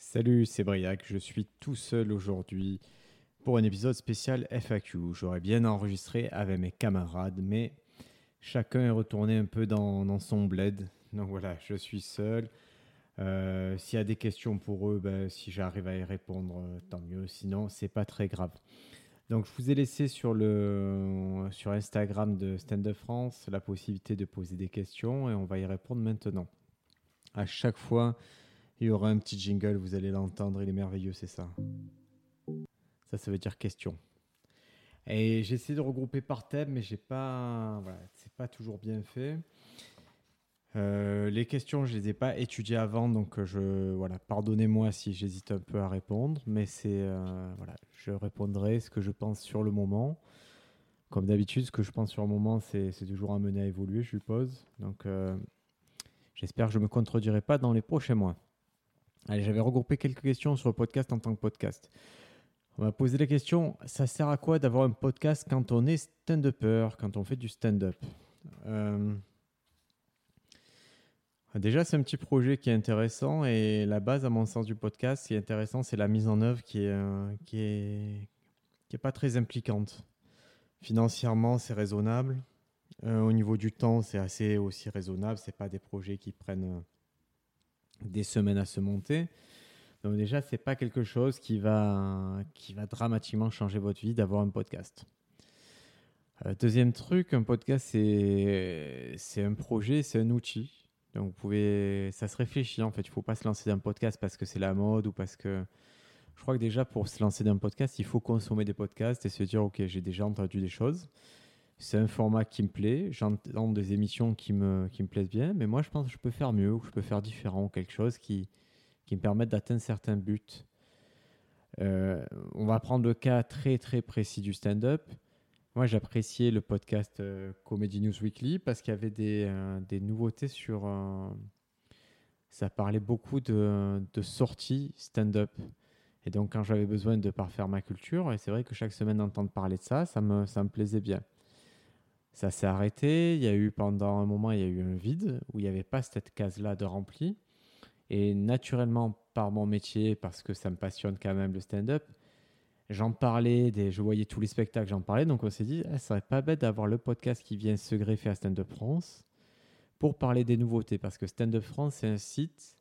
Salut, c'est Briac. Je suis tout seul aujourd'hui pour un épisode spécial FAQ. J'aurais bien enregistré avec mes camarades, mais chacun est retourné un peu dans, son bled. Donc voilà, je suis seul. Euh, s'il y a des questions pour eux, ben, si j'arrive à y répondre, tant mieux. Sinon, c'est pas très grave. Donc, je vous ai laissé sur, le, sur Instagram de Stand Up France la possibilité de poser des questions et on va y répondre maintenant. À chaque fois, il y aura un petit jingle, vous allez l'entendre, il est merveilleux, c'est ça. Ça, ça veut dire question. Et j'ai essayé de regrouper par thème, mais j'ai pas, voilà, c'est pas toujours bien fait. Euh, les questions, je les ai pas étudiées avant, donc je, voilà, pardonnez-moi si j'hésite un peu à répondre, mais c'est, euh, voilà, je répondrai ce que je pense sur le moment. Comme d'habitude, ce que je pense sur le moment, c'est, toujours amené à évoluer, je suppose. Donc, euh, j'espère que je me contredirai pas dans les prochains mois. Allez, j'avais regroupé quelques questions sur le podcast en tant que podcast. On m'a posé la question, ça sert à quoi d'avoir un podcast quand on est stand-upper, quand on fait du stand-up? Euh, Déjà, c'est un petit projet qui est intéressant et la base, à mon sens, du podcast, ce qui est intéressant, c'est la mise en œuvre qui est, euh, qui est, qui est pas très impliquante. Financièrement, c'est raisonnable. Euh, au niveau du temps, c'est assez aussi raisonnable. C'est pas des projets qui prennent des semaines à se monter. Donc déjà, c'est pas quelque chose qui va, qui va dramatiquement changer votre vie d'avoir un podcast. Euh, deuxième truc, un podcast, c'est, un projet, c'est un outil. Donc vous pouvez, ça se réfléchit en fait. Il faut pas se lancer d'un podcast parce que c'est la mode ou parce que. Je crois que déjà pour se lancer d'un podcast, il faut consommer des podcasts et se dire ok, j'ai déjà entendu des choses. C'est un format qui me plaît. J'entends des émissions qui me, qui me plaisent bien, mais moi je pense que je peux faire mieux ou que je peux faire différent, quelque chose qui, qui me permettent d'atteindre certains buts. Euh, on va prendre le cas très très précis du stand-up. Moi, j'appréciais le podcast euh, Comedy News Weekly parce qu'il y avait des, euh, des nouveautés sur. ça parlait beaucoup de, de sorties stand-up. Et donc, quand j'avais besoin de parfaire ma culture, et c'est vrai que chaque semaine d'entendre parler de ça, ça me, ça me plaisait bien. Ça s'est arrêté. Il y a eu pendant un moment, il y a eu un vide où il n'y avait pas cette case-là de rempli. Et naturellement, par mon métier, parce que ça me passionne quand même le stand-up, j'en parlais, je voyais tous les spectacles, j'en parlais. Donc on s'est dit, ah, ça serait pas bête d'avoir le podcast qui vient se greffer à Stand Up France pour parler des nouveautés. Parce que Stand Up France, c'est un site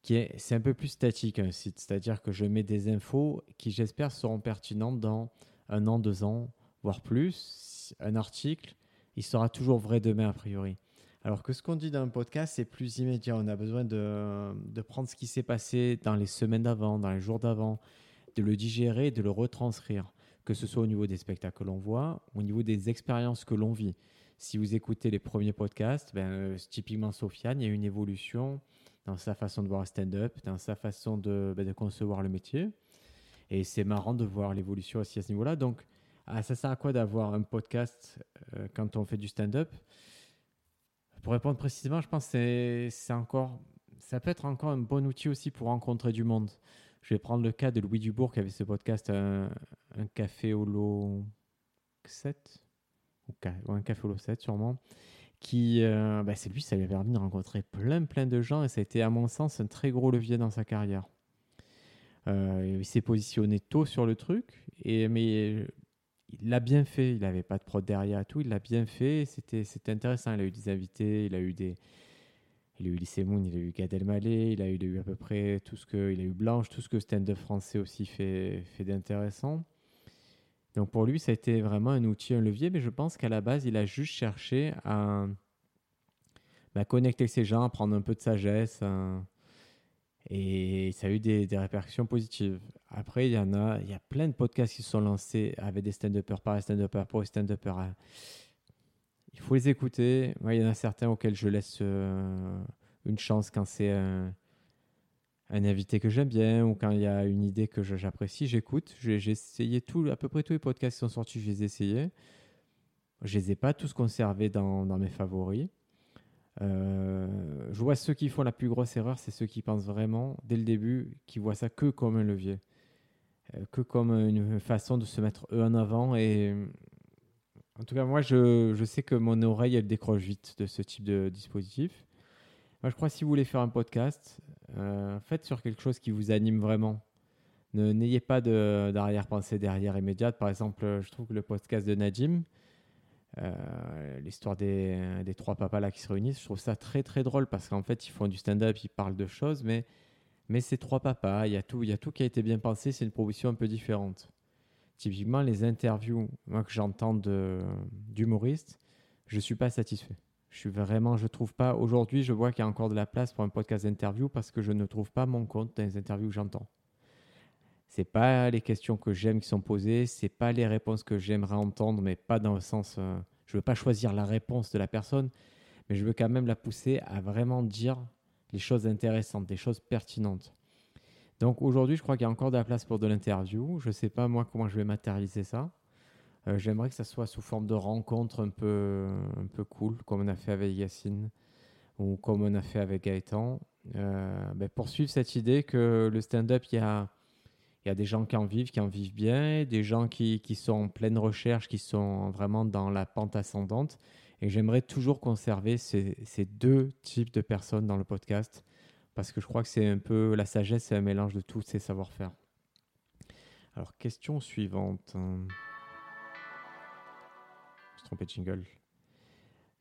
qui est, c'est un peu plus statique, un site. C'est-à-dire que je mets des infos qui, j'espère, seront pertinentes dans un an, deux ans, voire plus. Un article, il sera toujours vrai demain, a priori. Alors que ce qu'on dit dans un podcast, c'est plus immédiat. On a besoin de, de prendre ce qui s'est passé dans les semaines d'avant, dans les jours d'avant, de le digérer, de le retranscrire, que ce soit au niveau des spectacles que l'on voit, au niveau des expériences que l'on vit. Si vous écoutez les premiers podcasts, ben, euh, typiquement Sofiane, il y a une évolution dans sa façon de voir stand-up, dans sa façon de, ben, de, concevoir le métier. Et c'est marrant de voir l'évolution aussi à ce niveau-là. Donc, ah, ça sert à quoi d'avoir un podcast euh, quand on fait du stand-up? Pour répondre précisément, je pense que c'est encore, ça peut être encore un bon outil aussi pour rencontrer du monde. Je vais prendre le cas de Louis Dubourg qui avait ce podcast Un, café au lot 7 ou un café lot 7 sûrement qui euh, bah, c'est lui ça lui avait permis de rencontrer plein plein de gens et ça a été à mon sens un très gros levier dans sa carrière euh, il s'est positionné tôt sur le truc et mais il l'a bien fait. Il n'avait pas de prod derrière tout. Il l'a bien fait. C'était, intéressant. Il a eu des invités. Il a eu des. Il a eu Lycée Moon, il a eu Gad Elmaleh, il a eu, à peu près tout ce que. Il a eu Blanche, tout ce que stand-up français aussi fait, fait d'intéressant. Donc pour lui, ça a été vraiment un outil, un levier, mais je pense qu'à la base, il a juste cherché à bah, connecter ces gens, à prendre un peu de sagesse, et ça a eu des, répercussions positives. Après, il y en a, il y a plein de podcasts qui se sont lancés avec des stand-uppers par stand-uppers pour stand-uppers. Il faut les écouter. il y en a certains auxquels je laisse euh, une chance quand c'est un, invité que j'aime bien ou quand il y a une idée que j'apprécie, j'écoute. J'ai essayé tout, à peu près tous les podcasts qui sont sortis, je les ai essayés. Je les ai pas tous conservés dans mes favoris. Euh, je vois ceux qui font la plus grosse erreur, c'est ceux qui pensent vraiment, dès le début, qui voient ça que comme un levier, euh, que comme une façon de se mettre eux en avant. Et en tout cas, moi, je, je sais que mon oreille, elle décroche vite de ce type de dispositif. Moi, je crois que si vous voulez faire un podcast, euh, faites sur quelque chose qui vous anime vraiment. N'ayez pas d'arrière-pensée derrière immédiate. Par exemple, je trouve que le podcast de Nadim, euh, l'histoire des, trois papas là qui se réunissent, je trouve ça très très drôle parce qu'en fait, ils font du stand-up, ils parlent de choses, mais, mais c'est trois papas, il y, a tout, il y a tout qui a été bien pensé, c'est une proposition un peu différente. Typiquement, les interviews que j'entends d'humoristes, je ne suis pas satisfait. Je suis vraiment, je trouve pas. Aujourd'hui, je vois qu'il y a encore de la place pour un podcast d'interview parce que je ne trouve pas mon compte dans les interviews que j'entends. C'est pas les questions que j'aime qui sont posées, c'est pas les réponses que j'aimerais entendre, mais pas dans le sens. Euh, je veux pas choisir la réponse de la personne, mais je veux quand même la pousser à vraiment dire les choses intéressantes, des choses pertinentes. Donc aujourd'hui, je crois qu'il y a encore de la place pour de l'interview. Je sais pas moi comment je vais matérialiser ça. Euh, j'aimerais que ça soit sous forme de rencontre un peu, un peu cool, comme on a fait avec Yacine ou comme on a fait avec Gaëtan. Euh, ben, poursuivre cette idée que le stand-up, il y a, y a des gens qui en vivent, qui en vivent bien, des gens qui, qui sont en pleine recherche, qui sont vraiment dans la pente ascendante. Et j'aimerais toujours conserver ces, ces, deux types de personnes dans le podcast parce que je crois que c'est un peu la sagesse, c'est un mélange de tous ces savoir-faire. Alors, question suivante trompé jingle.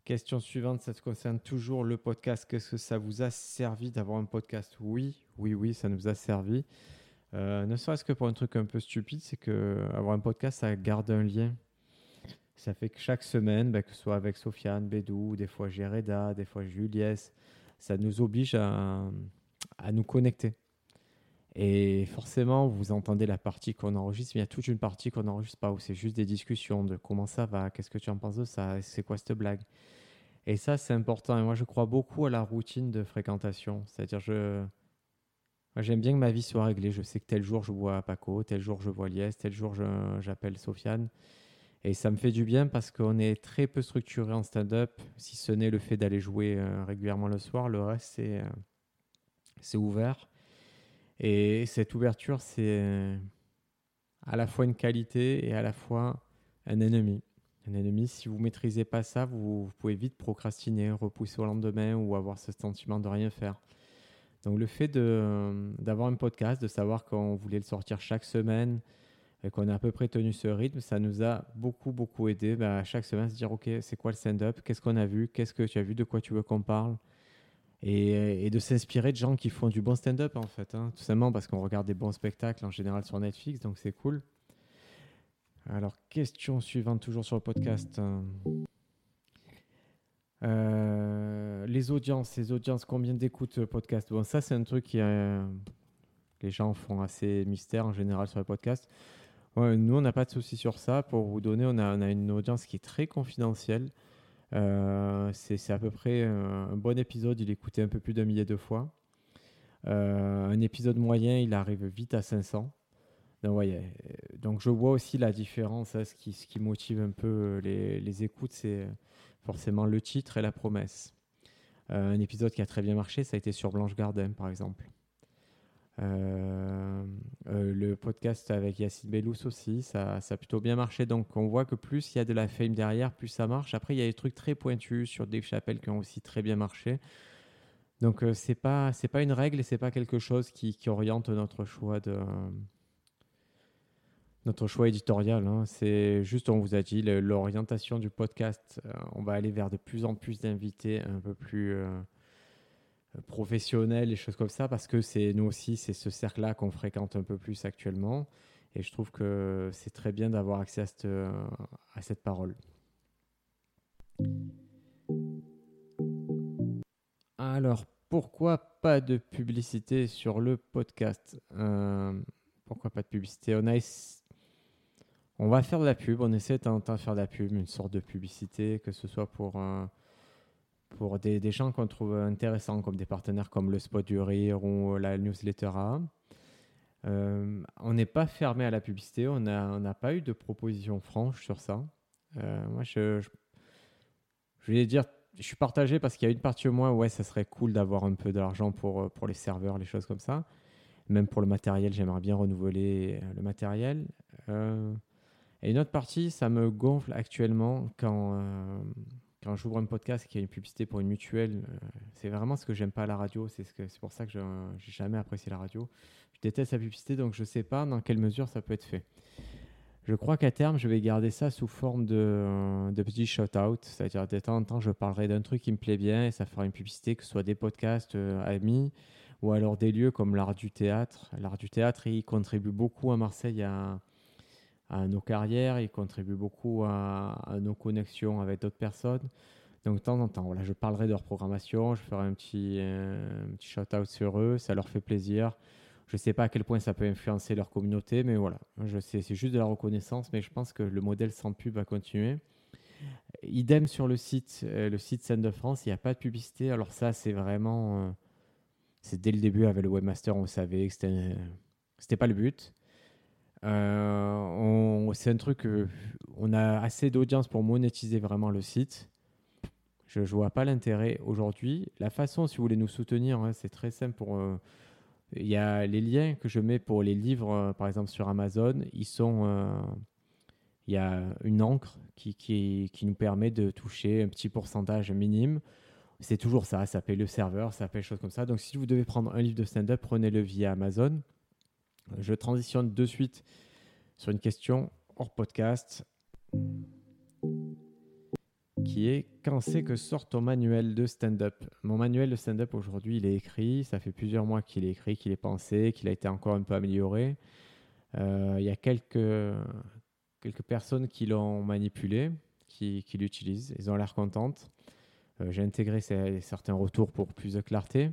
Question suivante, ça se concerne toujours le podcast. Qu'est-ce que ça vous a servi d'avoir un podcast? Oui, oui, oui, ça nous a servi. Euh, ne serait-ce que pour un truc un peu stupide, c'est que avoir un podcast, ça garde un lien. Ça fait que chaque semaine, bah, que ce soit avec Sofiane, Bédou, des fois Géreda, des fois Juliès, ça nous oblige à, à nous connecter. Et forcément, vous entendez la partie qu'on enregistre, mais il y a toute une partie qu'on n'enregistre pas, où c'est juste des discussions de comment ça va, qu'est-ce que tu en penses de ça, c'est quoi cette blague. Et ça, c'est important. Et moi, je crois beaucoup à la routine de fréquentation. C'est-à-dire, je... j'aime bien que ma vie soit réglée. Je sais que tel jour, je vois Paco, tel jour, je vois Lies, tel jour, j'appelle Sofiane. Et ça me fait du bien parce qu'on est très peu structuré en stand-up, si ce n'est le fait d'aller jouer euh, régulièrement le soir. Le reste, c'est, euh, c'est ouvert. Et cette ouverture, c'est à la fois une qualité et à la fois un ennemi. Un ennemi, si vous ne maîtrisez pas ça, vous, pouvez vite procrastiner, repousser au lendemain ou avoir ce sentiment de rien faire. Donc le fait d'avoir un podcast, de savoir qu'on voulait le sortir chaque semaine et qu'on a à peu près tenu ce rythme, ça nous a beaucoup, beaucoup aidé bah, à chaque semaine se dire, OK, c'est quoi le stand-up? Qu'est-ce qu'on a vu? Qu'est-ce que tu as vu? De quoi tu veux qu'on parle? Et, de s'inspirer de gens qui font du bon stand-up en fait, hein. tout simplement parce qu'on regarde des bons spectacles en général sur Netflix, donc c'est cool. Alors, question suivante, toujours sur le podcast. Euh, les audiences, les audiences, combien d'écoutes euh, podcast Bon, ça, c'est un truc qui euh, les gens font assez mystère en général sur le podcast. nous, on n'a pas de souci sur ça. Pour vous donner, on a, une audience qui est très confidentielle. Euh, c'est à peu près un, bon épisode, il est écouté un peu plus d'un millier de fois. Euh, un épisode moyen, il arrive vite à 500. Donc, donc je vois aussi la différence. Hein, ce, qui, motive un peu les, les écoutes, c'est forcément le titre et la promesse. Euh, un épisode qui a très bien marché, ça a été sur Blanche Gardin, par exemple. Euh, euh, le podcast avec Yacine Bellous aussi, ça, a plutôt bien marché. Donc on voit que plus il y a de la fame derrière, plus ça marche. Après, il y a des trucs très pointus sur Dave Chappelle qui ont aussi très bien marché. Donc euh, c'est pas pas une règle et c'est pas quelque chose qui, qui, oriente notre choix de notre choix éditorial. Hein. C'est juste on vous a dit l'orientation du podcast. on va aller vers de plus en plus d'invités un peu plus professionnels et choses comme ça, parce que c'est nous aussi, c'est ce cercle-là qu'on fréquente un peu plus actuellement. Et je trouve que c'est très bien d'avoir accès à cette, cette parole. Alors, pourquoi pas de publicité sur le podcast? Euh, Pourquoi pas de publicité? On, a, on va faire de la pub, on essaie de faire de la pub, une sorte de publicité, que ce soit pour... pour des, gens qu'on trouve intéressants, comme des partenaires comme le Spot du Rire ou la newsletter A. Euh, on n'est pas fermé à la publicité, on n'a pas eu de proposition franche sur ça. Euh, moi, je, je, dire, je suis partagé parce qu'il y a une partie de moi, ouais, ça serait cool d'avoir un peu d'argent pour, pour les serveurs, les choses comme ça. Même pour le matériel, j'aimerais bien renouveler le matériel. Euh, et une autre partie, ça me gonfle actuellement quand, quand j'ouvre un podcast qui a une publicité pour une mutuelle. c'est vraiment ce que j'aime pas à la radio. C'est ce pour ça que je n'ai jamais apprécié la radio déteste la publicité, donc je ne sais pas dans quelle mesure ça peut être fait. Je crois qu'à terme, je vais garder ça sous forme de, euh, de petits shout-out, c'est-à-dire de temps en temps, je parlerai d'un truc qui me plaît bien et ça fera une publicité, que ce soit des podcasts euh, amis ou alors des lieux comme l'art du théâtre. L'art du théâtre, il contribue beaucoup à Marseille à, à nos carrières, il contribue beaucoup à, nos connexions avec d'autres personnes. Donc de temps en temps, voilà, je parlerai de leur programmation, je ferai un petit, euh, shout-out sur eux, ça leur fait plaisir. Je ne sais pas à quel point ça peut influencer leur communauté, mais voilà, je sais, c'est juste de la reconnaissance, mais je pense que le modèle sans pub va continuer. Idem sur le site, euh, le site Scène de France, il n'y a pas de publicité. Alors ça, c'est vraiment, euh, c'est dès le début avec le webmaster, on savait que c'était, c'était pas le but. Euh, c'est un truc, on a assez d'audience pour monétiser vraiment le site. Je ne vois pas l'intérêt aujourd'hui. La façon, si vous voulez nous soutenir, hein, c'est très simple pour il y a les liens que je mets pour les livres, euh, par exemple sur Amazon, ils sont, euh, il y a une encre qui, qui, nous permet de toucher un petit pourcentage minime. C'est toujours ça, ça paye le serveur, ça paye choses comme ça. Donc si vous devez prendre un livre de stand-up, prenez-le via Amazon. Je transitionne de suite sur une question hors podcast qui est quand c'est que sort ton manuel de stand-up? Mon manuel de stand-up aujourd'hui, il est écrit. Ça fait plusieurs mois qu'il est écrit, qu'il est pensé, qu'il a été encore un peu amélioré. Euh, il y a quelques, quelques personnes qui l'ont manipulé, qui, qui l'utilisent. Ils ont l'air contentes. Euh, j'ai intégré certains retours pour plus de clarté.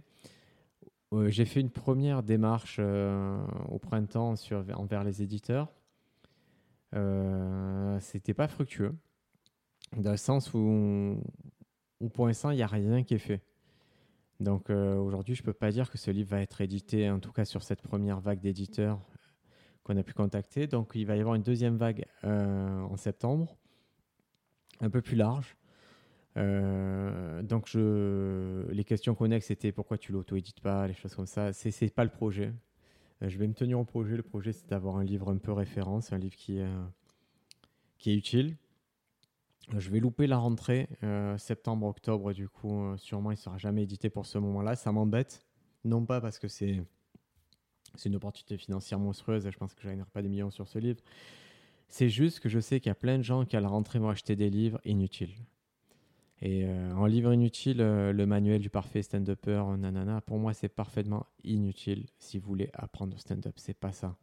Euh, j'ai fait une première démarche au printemps envers les éditeurs. C'était pas fructueux dans le sens où, pour l'instant, il n'y a rien qui est fait. Donc euh, aujourd'hui, je ne peux pas dire que ce livre va être édité, en tout cas sur cette première vague d'éditeurs qu'on a pu contacter. Donc il va y avoir une deuxième vague euh, en septembre, un peu plus large. Euh, donc les questions connexes, c'était pourquoi tu l'auto-édites pas, les choses comme ça. Ce n'est pas le projet. je vais me tenir au projet. Le projet, c'est d'avoir un livre un peu référence, un livre qui, est utile, je vais louper la rentrée, euh, septembre-octobre, du coup, euh, sûrement il ne sera jamais édité pour ce moment-là. Ça m'embête, non pas parce que c'est une opportunité financière monstrueuse et je pense que je pas des millions sur ce livre. C'est juste que je sais qu'il y a plein de gens qui à la rentrée vont acheter des livres inutiles. Et euh, en livre inutile, le manuel du parfait stand-upper, nanana, pour moi c'est parfaitement inutile si vous voulez apprendre le stand-up. C'est pas ça.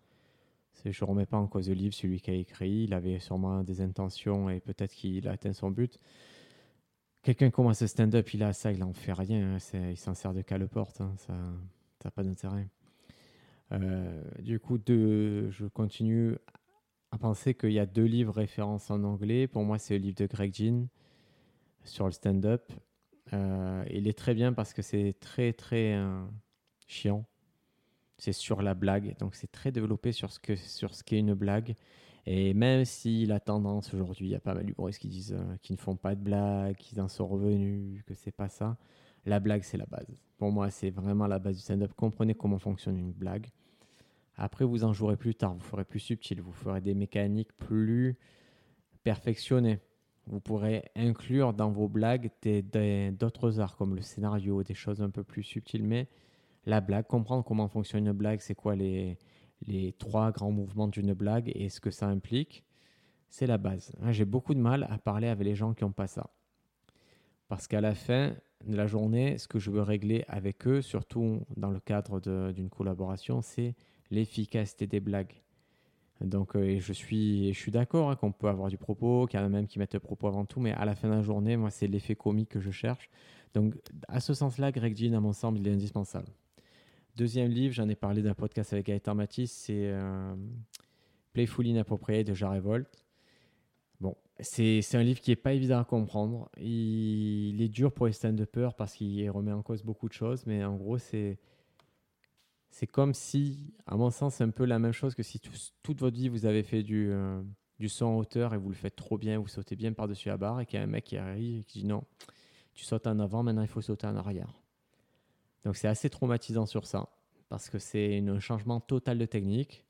Je ne remets pas en cause le livre, celui qui a écrit. Il avait sûrement des intentions et peut-être qu'il a atteint son but. Quelqu'un commence à stand-up, il a ça, il n'en fait rien. Hein. il s'en sert de cale-porte. Hein. Ça n'a pas d'intérêt. Euh, du coup, je continue à penser qu'il y a deux livres références en anglais. Pour moi, c'est le livre de Greg Jean sur le stand-up. Euh, il est très bien parce que c'est très, très euh, chiant c'est sur la blague. Donc c'est très développé sur ce qu'est une blague. Et même si la tendance aujourd'hui, il y a pas mal d'humoristes qui disent euh, qu'ils ne font pas de blagues, qu'ils en sont revenus, que c'est pas ça. La blague, c'est la base. Pour moi, c'est vraiment la base du stand-up. Comprenez comment fonctionne une blague. Après, vous en jouerez plus tard, vous ferez plus subtil, vous ferez des mécaniques plus perfectionnées. Vous pourrez inclure dans vos blagues d'autres arts comme le scénario, des choses un peu plus subtiles, mais la blague, comprendre comment fonctionne une blague, c'est quoi les, les trois grands mouvements d'une blague et ce que ça implique, c'est la base. J'ai beaucoup de mal à parler avec les gens qui n'ont pas ça. Parce qu'à la fin de la journée, ce que je veux régler avec eux, surtout dans le cadre d'une collaboration, c'est l'efficacité des blagues. Donc, euh, je suis, je suis d'accord hein, qu'on peut avoir du propos, qu'il y en a même qui mettent le propos avant tout, mais à la fin de la journée, moi, c'est l'effet comique que je cherche. Donc, à ce sens-là, Greg Jean, à mon sens, il est indispensable. Deuxième livre, j'en ai parlé d'un podcast avec Gaëtan Matisse, c'est euh, Playful Inappropriate de Jean Revolt. Bon, c'est un livre qui n'est pas évident à comprendre. Il, est dur pour les stand-uppers parce qu'il remet en cause beaucoup de choses, mais en gros, c'est. C'est comme si, à mon sens, c'est un peu la même chose que si toute votre vie vous avez fait du, euh, saut en hauteur et vous le faites trop bien, vous sautez bien par-dessus la barre et qu'il y a un mec qui arrive et qui dit non, tu sautes en avant, maintenant il faut sauter en arrière. Donc c'est assez traumatisant sur ça parce que c'est un changement total de technique.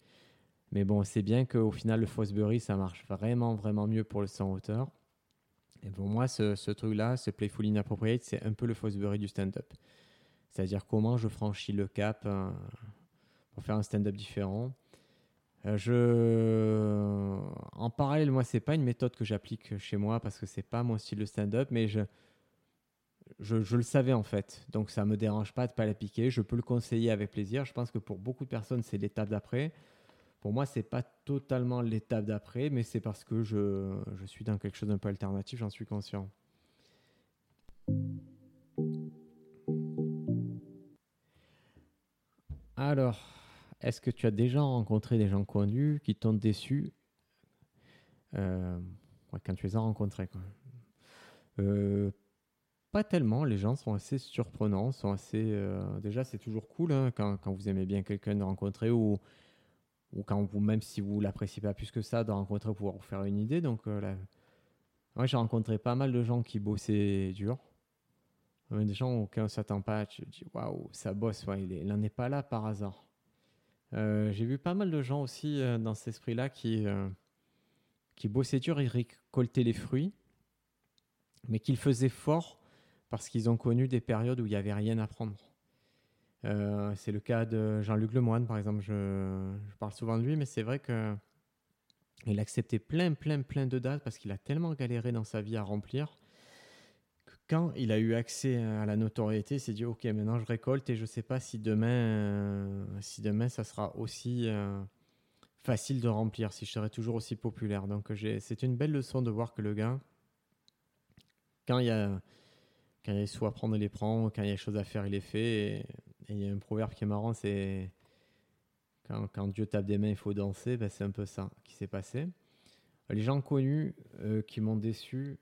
Mais bon, c'est bien qu'au final, le Fosbury, ça marche vraiment, vraiment mieux pour le saut en hauteur. Et pour moi, ce, ce truc-là, ce Playful Inappropriate, c'est un peu le Fosbury du stand-up. C'est-à-dire comment je franchis le cap euh, pour faire un stand-up différent. Euh, je... En parallèle, moi, c'est pas une méthode que j'applique chez moi parce que c'est pas mon style de stand-up, mais je... Je, le savais en fait. Donc ça me dérange pas de pas l'appliquer. Je peux le conseiller avec plaisir. Je pense que pour beaucoup de personnes, c'est l'étape d'après. Pour moi, c'est pas totalement l'étape d'après, mais c'est parce que je, je suis dans quelque chose d'un peu alternatif, j'en suis conscient. Alors, est-ce que tu as déjà rencontré des gens connus qui t'ont déçu? Euh, quand tu les as rencontrés euh, Pas tellement, les gens sont assez surprenants, sont assez... Euh, déjà, c'est toujours cool hein, quand, vous aimez bien quelqu'un de rencontrer ou, quand vous, même si vous l'appréciez pas plus que ça, de rencontrer pour pouvoir vous faire une idée. Donc, moi, j'ai rencontré pas mal de gens qui bossaient dur. Des gens auxquels on ne s'attend pas, tu dis waouh, ça bosse, il n'en est pas là par hasard. Euh, j'ai vu pas mal de gens aussi euh, dans cet esprit-là qui, euh, qui bossaient dur et récoltaient les fruits, mais qu'ils faisaient fort parce qu'ils ont connu des périodes où il n'y avait rien à prendre. c'est le cas de Jean-Luc Lemoine, par exemple. Je, parle souvent de lui, mais c'est vrai que il acceptait plein, plein, plein de dates parce qu'il a tellement galéré dans sa vie à remplir quand il a eu accès à la notoriété, il s'est dit ok maintenant je récolte et je ne sais pas si demain, euh, si demain ça sera aussi euh, facile de remplir, si je serai toujours aussi populaire. Donc c'est une belle leçon de voir que le gars, quand il y a a soit à prendre, il les prend, quand il y a des choses à faire, il les fait. Et, il y a un proverbe qui est marrant, c'est quand, quand, Dieu tape des mains, il faut danser. Ben, c'est un peu ça qui s'est passé. Les gens connus euh, qui m'ont déçu,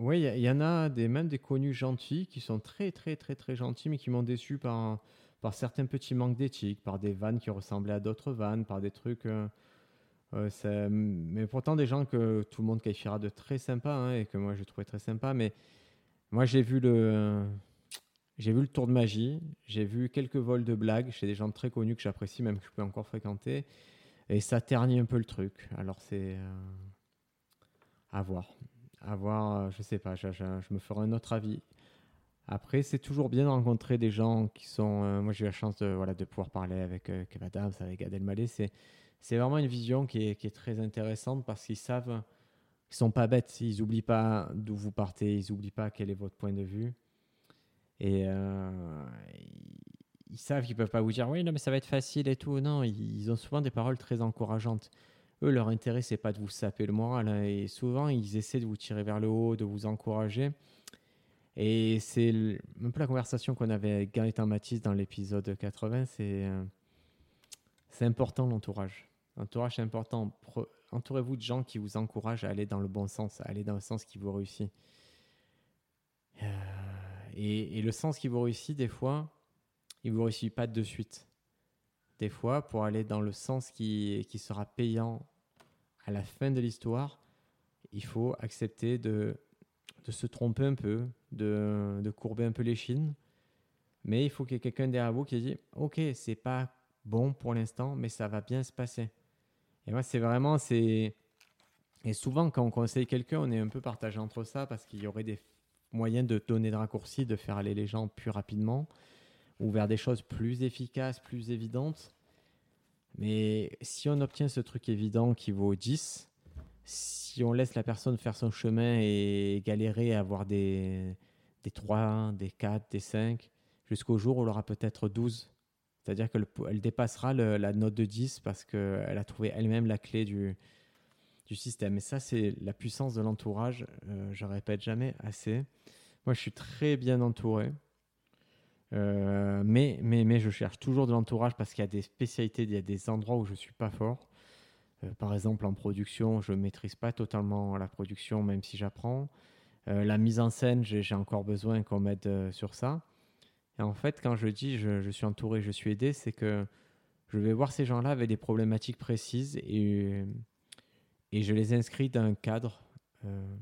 oui, il y, en a des, même des connus gentils qui sont très, très, très, très gentils, mais qui m'ont déçu par, par certains petits manques d'éthique, par des vannes qui ressemblaient à d'autres vannes, par des trucs. Euh, euh, mais pourtant, des gens que tout le monde qualifiera de très sympas hein, et que moi je trouvais très sympa. Mais moi, j'ai vu le. J'ai vu le tour de magie, j'ai vu quelques vols de blagues chez des gens très connus que j'apprécie, même que je peux encore fréquenter, et ça ternit un peu le truc. Alors c'est euh, à voir avoir, euh, je sais pas, je, me ferai un autre avis. Après, c'est toujours bien de rencontrer des gens qui sont. Euh, moi, j'ai eu la chance de, voilà, de pouvoir parler avec euh, avec Adèle Elmaleh. C'est, c'est vraiment une vision qui est, qui est très intéressante parce qu'ils savent qu'ils sont pas bêtes. Ils n'oublient pas d'où vous partez, ils n'oublient pas quel est votre point de vue. Et ils savent qu'ils peuvent pas vous dire oui, non, mais ça va être facile et tout. Non, ils ont souvent des paroles très encourageantes leur intérêt, c'est pas de vous saper le moral. Hein, et souvent, ils essaient de vous tirer vers le haut, de vous encourager. Et c'est un peu la conversation qu'on avait avec Gaëtan Matisse dans l'épisode 80. C'est euh, c'est important l'entourage. L'entourage, c'est important. Entourez-vous de gens qui vous encouragent à aller dans le bon sens, à aller dans le sens qui vous réussit. Euh, et, et, le sens qui vous réussit, des fois, il ne vous réussit pas de suite. Des fois, pour aller dans le sens qui, qui sera payant à la fin de l'histoire, il faut accepter de, se tromper un peu, de, de courber un peu les chines. Mais il faut qu'il y ait quelqu'un derrière vous qui dit Ok, c'est pas bon pour l'instant, mais ça va bien se passer. Et moi, c'est vraiment. c'est Et souvent, quand on conseille quelqu'un, on est un peu partagé entre ça parce qu'il y aurait des moyens de donner de raccourcis, de faire aller les gens plus rapidement ou vers des choses plus efficaces, plus évidentes. Mais si on obtient ce truc évident qui vaut 10, si on laisse la personne faire son chemin et galérer à avoir des, des 3, des 4, des 5, jusqu'au jour où elle aura peut-être 12. C'est-à-dire qu'elle dépassera la note de 10 parce qu'elle a trouvé elle-même la clé du, du système. Et ça, c'est la puissance de l'entourage. Euh, je répète jamais assez. Moi, je suis très bien entouré. Euh, mais, mais, mais je cherche toujours de l'entourage parce qu'il y a des spécialités, il y a des endroits où je ne suis pas fort. par exemple, en production, je ne maîtrise pas totalement la production, même si j'apprends. la mise en scène, j'ai encore besoin qu'on m'aide sur ça. Et en fait, quand je dis je, je suis entouré, je suis aidé, c'est que je vais voir ces gens-là avec des problématiques précises et, et je les inscris dans un cadre, euh,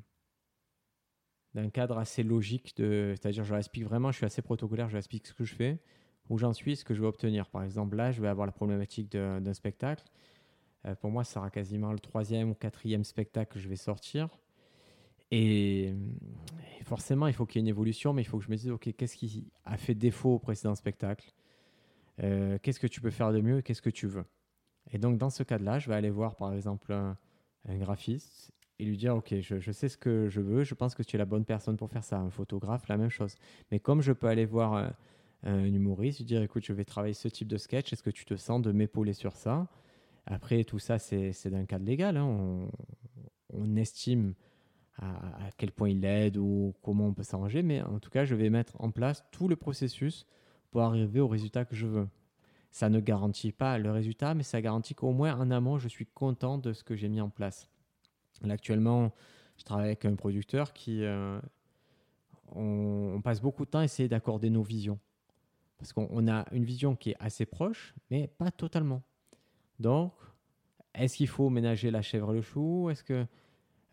d'un cadre assez logique. C'est-à-dire, je leur explique vraiment, je suis assez protocolaire, je leur explique ce que je fais, où j'en suis, ce que je vais obtenir. Par exemple, là, je vais avoir la problématique d'un spectacle. Euh, pour moi, ça sera quasiment le troisième ou quatrième spectacle que je vais sortir. Et, forcément, il faut qu'il y ait une évolution, mais il faut que je me dise, OK, qu'est-ce qui a fait défaut au précédent spectacle? Euh, Qu'est-ce que tu peux faire de mieux? Qu'est-ce que tu veux? Et donc, dans ce cas-là, je vais aller voir, par exemple, un, graphiste et lui dire, OK, je, sais ce que je veux, je pense que tu es la bonne personne pour faire ça. Un photographe, la même chose. Mais comme je peux aller voir un, un humoriste, lui dire, écoute, je vais travailler ce type de sketch, est-ce que tu te sens de m'épauler sur ça? Après, tout ça, c'est d'un cadre légal. Hein. On, on estime à, quel point il aide ou comment on peut s'arranger, mais en tout cas, je vais mettre en place tout le processus pour arriver au résultat que je veux. Ça ne garantit pas le résultat, mais ça garantit qu'au moins en amont, je suis content de ce que j'ai mis en place. Actuellement, je travaille avec un producteur qui. Euh, on, passe beaucoup de temps à essayer d'accorder nos visions. Parce qu'on a une vision qui est assez proche, mais pas totalement. Donc, est-ce qu'il faut ménager la chèvre et le chou? Est-ce que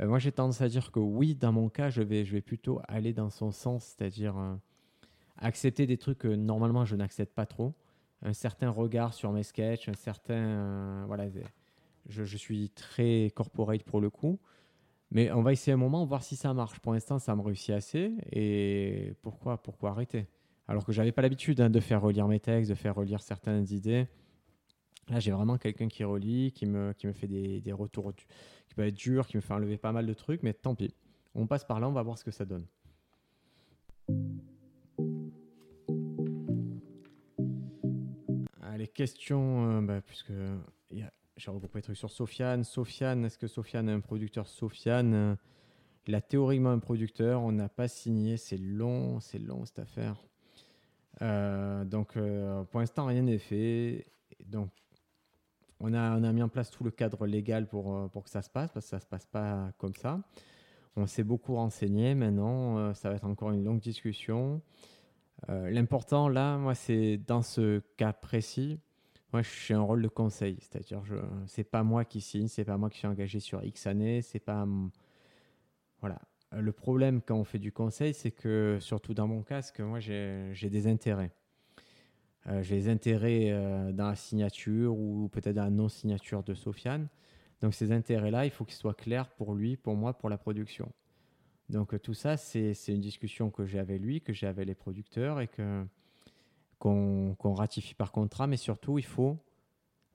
euh, moi, j'ai tendance à dire que oui, dans mon cas, je vais, je vais plutôt aller dans son sens, c'est-à-dire euh, accepter des trucs que normalement je n'accepte pas trop, un certain regard sur mes sketchs, un certain. Voilà, je, suis très corporate pour le coup. Mais on va essayer un moment, voir si ça marche. Pour l'instant, ça me réussit assez. Et pourquoi, pourquoi arrêter? Alors que j'avais pas l'habitude hein, de faire relire mes textes, de faire relire certaines idées. Là, j'ai vraiment quelqu'un qui relit, qui me, qui me fait des, des retours qui peut être dur, qui me fait enlever pas mal de trucs, mais tant pis. On passe par là, on va voir ce que ça donne. Allez, questions, euh, bah, puisque j'ai regroupé des trucs sur Sofiane. Sofiane, est-ce que Sofiane est un producteur? Sofiane, euh, il a théoriquement un producteur, on n'a pas signé, c'est long, c'est long cette affaire. Euh, donc pour l'instant, rien n'est fait. Donc on a, a mis en place tout le cadre légal pour, euh, que ça se passe, parce que ça ne se passe pas comme ça. On s'est beaucoup renseigné. Maintenant, euh, ça va être encore une longue discussion. Euh, l'important, là, moi, c'est dans ce cas précis, moi, je suis un rôle de conseil. C'est-à-dire, ce n'est pas moi qui signe, c'est pas moi qui suis engagé sur X années, c'est pas. Voilà. Le problème quand on fait du conseil, c'est que, surtout dans mon cas, c'est que moi, j'ai des intérêts. Euh, j'ai les intérêts euh, dans la signature ou peut-être dans la non-signature de Sofiane. Donc ces intérêts-là, il faut qu'ils soient clairs pour lui, pour moi, pour la production. Donc euh, tout ça, c'est une discussion que j'ai avec lui, que j'ai avec les producteurs et que qu'on ratifie par contrat. Mais surtout, il faut...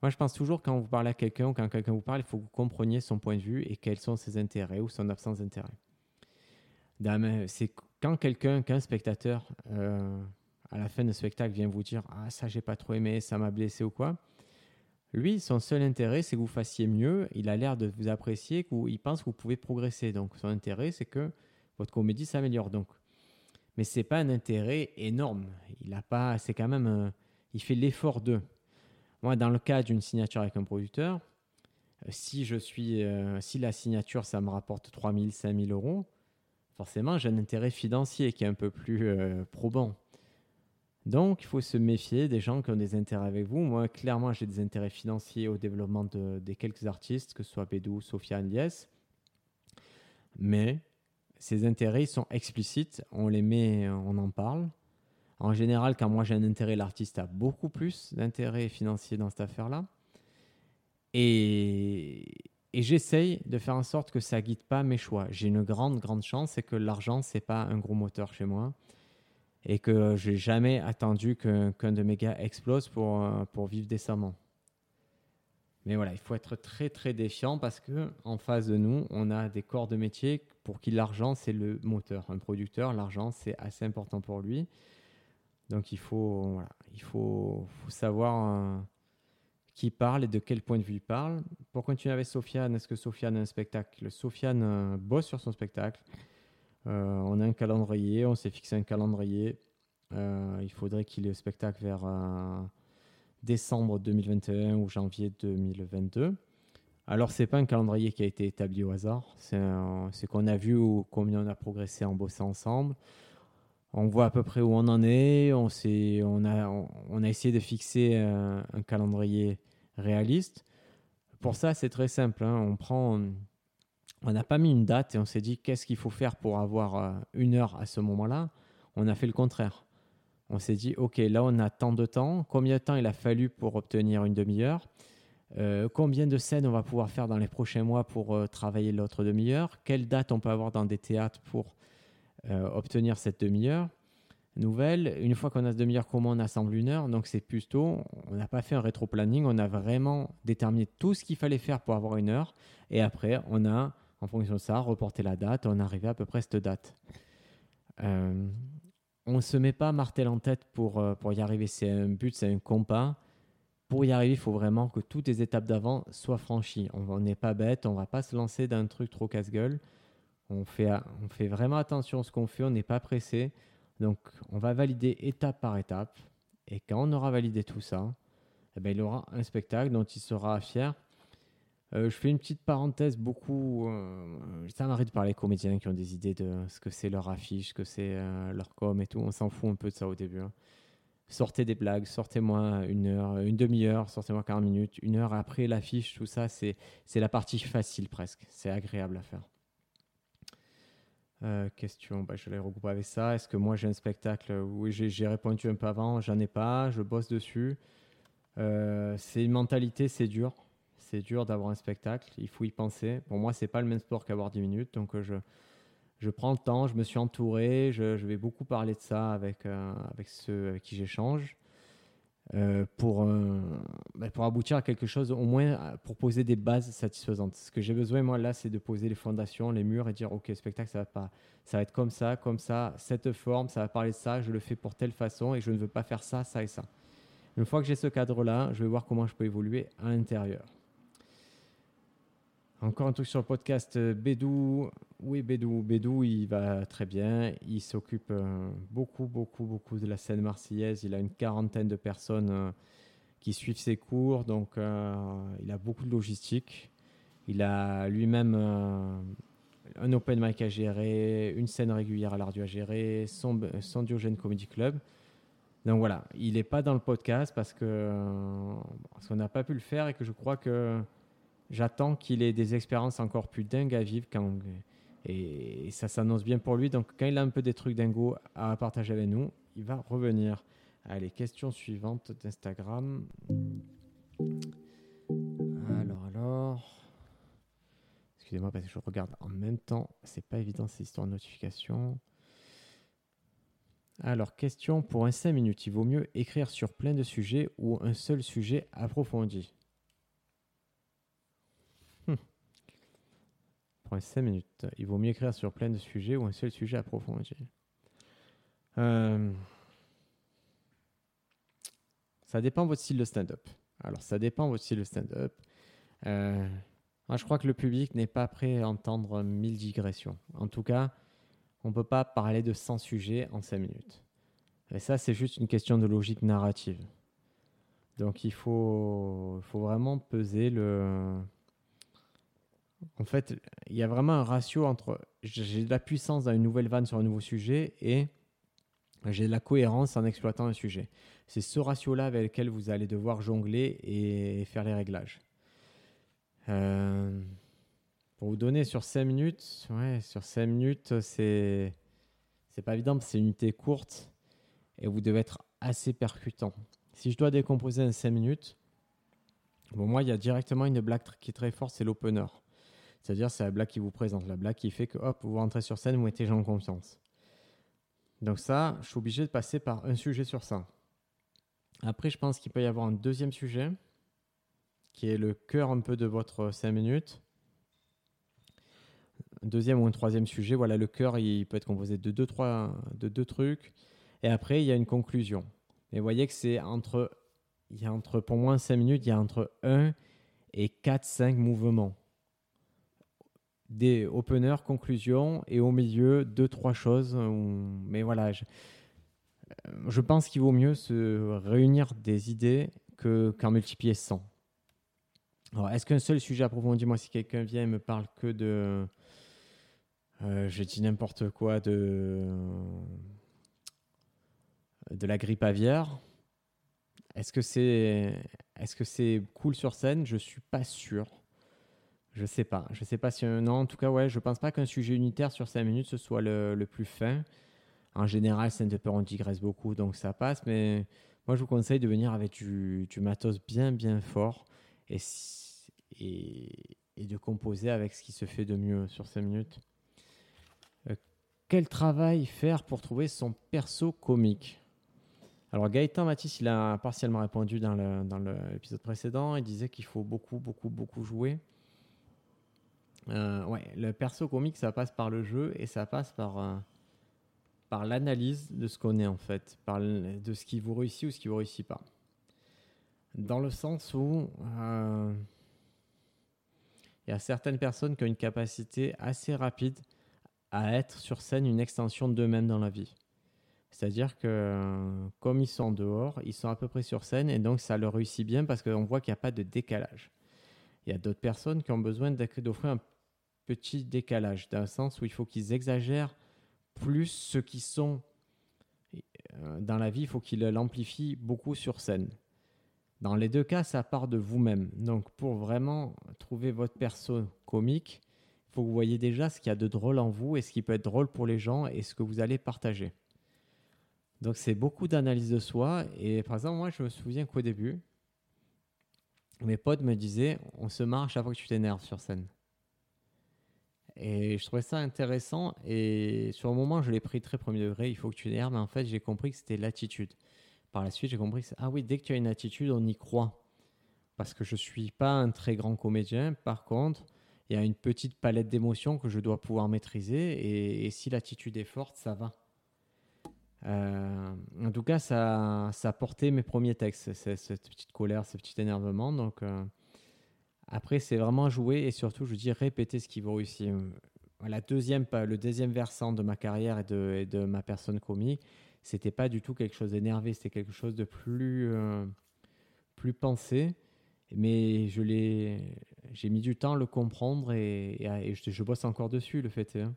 Moi, je pense toujours quand vous parlez à quelqu'un ou quand quelqu'un vous parle, il faut que vous compreniez son point de vue et quels sont ses intérêts ou son absence d'intérêt. C'est quand quelqu'un, qu'un spectateur à la fin du spectacle vient vous dire ah ça j'ai pas trop aimé, ça m'a blessé ou quoi. Lui, son seul intérêt, c'est que vous fassiez mieux. Il a l'air de vous apprécier, qu'il pense que vous pouvez progresser. Donc, son intérêt, c'est que votre comédie s'améliore. Donc, mais c'est pas un intérêt énorme. Il a pas, c'est quand même, il fait l'effort de. Moi, dans le cas d'une signature avec un producteur, euh, si je suis, euh, si la signature, ça me rapporte 3000, 5000 euros, forcément, j'ai un intérêt financier qui est un peu plus euh, probant. Donc, il faut se méfier des gens qui ont des intérêts avec vous. Moi, clairement, j'ai des intérêts financiers au développement de, des quelques artistes, que ce soit Bédou, Sofiane, Yes. Mais ces intérêts sont explicites, on les met, on en parle. En général, quand moi j'ai un intérêt, l'artiste a beaucoup plus d'intérêt financier dans cette affaire-là. Et, et j'essaye de faire en sorte que ça guide pas mes choix. J'ai une grande, grande chance, c'est que l'argent, c'est pas un gros moteur chez moi et que j'ai jamais attendu qu'un de mes gars explose pour, euh, pour vivre décemment. Mais voilà, il faut être très très défiant parce que en face de nous, on a des corps de métier pour qui l'argent c'est le moteur. Un producteur, l'argent c'est assez important pour lui. Donc il faut, voilà, il faut, savoir euh, qui parle et de quel point de vue il parle. Pour continuer avec Sofiane, est-ce que Sofiane a un spectacle? Sofiane euh, bosse sur son spectacle. Euh, on a un calendrier, on s'est fixé un calendrier. Il faudrait qu'il ait le spectacle vers décembre 2021 ou janvier 2022. Alors, c'est pas un calendrier qui a été établi au hasard. C'est qu'on a vu combien on a progressé en bossant ensemble. On voit à peu près où on en est. On, on, a, on, a essayé de fixer un, calendrier réaliste. Pour ça, c'est très simple. Hein. On prend, on n'a pas mis une date et on s'est dit qu'est-ce qu'il faut faire pour avoir euh, une heure à ce moment-là? On a fait le contraire. On s'est dit ok, là on a tant de temps. Combien de temps il a fallu pour obtenir une demi-heure? Euh, combien de scènes on va pouvoir faire dans les prochains mois pour euh, travailler l'autre demi-heure? Quelle date on peut avoir dans des théâtres pour euh, obtenir cette demi-heure? Nouvelle Une fois qu'on a cette demi-heure, comment on assemble une heure Donc c'est plutôt, on n'a pas fait un rétro-planning, on a vraiment déterminé tout ce qu'il fallait faire pour avoir une heure. Et après, on a, en fonction de ça, reporté la date, on arrivé à peu près à cette date. On ne se met pas martel en tête pour, pour y arriver, c'est un but, c'est un compas pour y arriver, il faut vraiment que toutes les étapes d'avant soient franchies. On n'est pas bête, on ne va pas se lancer d'un truc trop casse-gueule. On fait, on fait vraiment attention à ce qu'on fait, on n'est pas pressé. Donc, on va valider étape par étape. Et quand on aura validé tout ça, eh ben, il aura un spectacle dont il sera fier. Euh, je fais une petite parenthèse, beaucoup. Euh, ça m'arrête de parler aux comédiens qui ont des idées de ce que c'est leur affiche, ce que c'est euh, leur com et tout. On s'en fout un peu de ça au début. Hein sortez des blagues, sortez-moi une heure, une demi-heure, sortez-moi 40 minutes, une heure après l'affiche, tout ça, c'est la partie facile presque. C'est agréable à faire. Question, bah, je vais regrouper avec ça. Est-ce que moi j'ai un spectacle? Oui, j'ai répondu un peu avant, j'en ai pas, je bosse dessus. C'est une mentalité, c'est dur. C'est dur d'avoir un spectacle, il faut y penser. Pour moi, c'est pas le même sport qu'avoir 10 minutes, donc euh, je, je prends le temps, je me suis entouré, je, vais beaucoup parler de ça avec, euh, avec ceux avec qui j'échange. Euh, pour, bah, pour aboutir à quelque chose, au moins pour poser des bases satisfaisantes. Ce que j'ai besoin, moi, là, c'est de poser les fondations, les murs et dire, OK, spectacle, ça va, pas, ça va être comme ça, comme ça, cette forme, ça va parler de ça, je le fais pour telle façon et je ne veux pas faire ça, ça et ça. Une fois que j'ai ce cadre-là, je vais voir comment je peux évoluer à l'intérieur. Encore un truc sur le podcast. Euh, Bédou, oui, Bédou. Bédou, il va très bien. Il s'occupe euh, beaucoup, beaucoup, beaucoup de la scène marseillaise. Il a une quarantaine de personnes euh, qui suivent ses cours. Donc, il a beaucoup de logistique. Il a lui-même un open mic à gérer, une scène régulière à l'ardu à gérer, son, son Diogène Comedy Club. Donc voilà, il n'est pas dans le podcast parce que parce qu'on n'a pas pu le faire et que je crois que j'attends qu'il ait des expériences encore plus dingues à vivre et, ça s'annonce bien pour lui. Donc quand il a un peu des trucs dingos à partager avec nous, il va revenir. Allez, question suivante d'Instagram. Alors, alors. Excusez-moi parce que je regarde en même temps. C'est pas évident ces histoires de notification. Alors, question pour un 5 minutes. Il vaut mieux écrire sur plein de sujets ou un seul sujet approfondi Pour 5 minutes. Il vaut mieux écrire sur plein de sujets ou un seul sujet approfondi. Euh, ça dépend de votre style de stand-up. Alors, ça dépend de votre style de stand-up. Euh, moi, je crois que le public n'est pas prêt à entendre mille digressions. En tout cas, on ne peut pas parler de 100 sujets en 5 minutes. Et ça, c'est juste une question de logique narrative. Donc, il faut, faut vraiment peser le, en fait, il y a vraiment un ratio entre j'ai de la puissance dans une nouvelle vanne sur un nouveau sujet et j'ai de la cohérence en exploitant un sujet. C'est ce ratio-là avec lequel vous allez devoir jongler et faire les réglages. Euh, pour vous donner sur 5 minutes, ouais, sur 5 minutes, c'est c'est pas évident, c'est une unité courte et vous devez être assez percutant. Si je dois décomposer en 5 minutes, bon, moi, il y a directement une blague qui est très forte, c'est l'opener. C'est-à-dire, c'est la blague qui vous présente, la blague qui fait que, hop, vous rentrez sur scène, vous mettez gens en confiance. Donc ça, je suis obligé de passer par un sujet sur ça. Après, je pense qu'il peut y avoir un deuxième sujet, qui est le cœur un peu de votre 5 minutes. Un deuxième ou un troisième sujet, voilà, le cœur, il peut être composé de deux, trois, de deux trucs. Et après, il y a une conclusion. Et vous voyez que c'est entre, il y a entre, pour moins 5 minutes, il y a entre 1 et 4, 5 mouvements des openers, conclusions, et au milieu, deux, trois choses. Mais voilà, je, euh, je pense qu'il vaut mieux se réunir des idées que, qu'en multiplier 100. Alors, est-ce qu'un seul sujet approfondi, moi, si quelqu'un vient et me parle que de. Euh, je dis n'importe quoi de. de la grippe aviaire. Est-ce que c'est est-ce que c'est cool sur scène? Je suis pas sûr. Je sais pas. Je sais pas si non. En tout cas, ouais, je pense pas qu'un sujet unitaire sur 5 minutes ce soit le, le plus fin. En général, de peur, on digresse beaucoup, donc ça passe. Mais moi, je vous conseille de venir avec du, du matos bien, bien fort et, et, de composer avec ce qui se fait de mieux sur 5 minutes. Euh, quel travail faire pour trouver son perso comique? Alors Gaëtan Matisse, il a partiellement répondu dans l'épisode précédent. Il disait qu'il faut beaucoup, beaucoup, beaucoup jouer. Euh, ouais, le perso comique, ça passe par le jeu et ça passe par, euh, par l'analyse de ce qu'on est en fait, par de ce qui vous réussit ou ce qui vous réussit pas. Dans le sens où euh, il y a certaines personnes qui ont une capacité assez rapide à être sur scène une extension d'eux-mêmes dans la vie. C'est-à-dire que comme ils sont dehors, ils sont à peu près sur scène et donc ça leur réussit bien parce qu'on voit qu'il n'y a pas de décalage. Il y a d'autres personnes qui ont besoin d'offrir un petit décalage, le sens où il faut qu'ils exagèrent plus ce qui sont euh, dans la vie, il faut qu'ils l'amplifient beaucoup sur scène. Dans les deux cas, ça part de vous-même. Donc pour vraiment trouver votre perso comique, il faut que vous voyez déjà ce qu'il y a de drôle en vous et ce qui peut être drôle pour les gens et ce que vous allez partager. Donc c'est beaucoup d'analyse de soi. Et par exemple, moi, je me souviens qu'au début, mes potes me disaient, on se marre fois que tu t'énerves sur scène. Et je trouvais ça intéressant. Et sur le moment, je l'ai pris très premier degré. Il faut que tu t'énerves. Mais en fait, j'ai compris que c'était l'attitude. Par la suite, j'ai compris que ah oui, dès que tu as une attitude, on y croit. Parce que je ne suis pas un très grand comédien. Par contre, il y a une petite palette d'émotions que je dois pouvoir maîtriser. Et, et si l'attitude est forte, ça va. Euh, en tout cas, ça, ça a porté mes premiers textes, cette petite colère, ce petit énervement. Donc, euh, après, c'est vraiment jouer et surtout, je dis répéter ce qui vous réussit. La deuxième, le deuxième versant de ma carrière et de, ma personne comique, c'était pas du tout quelque chose d'énervé, c'était quelque chose de plus, euh, plus pensé. Mais je j'ai mis du temps à le comprendre et, je, bosse encore dessus, le fait. Hein.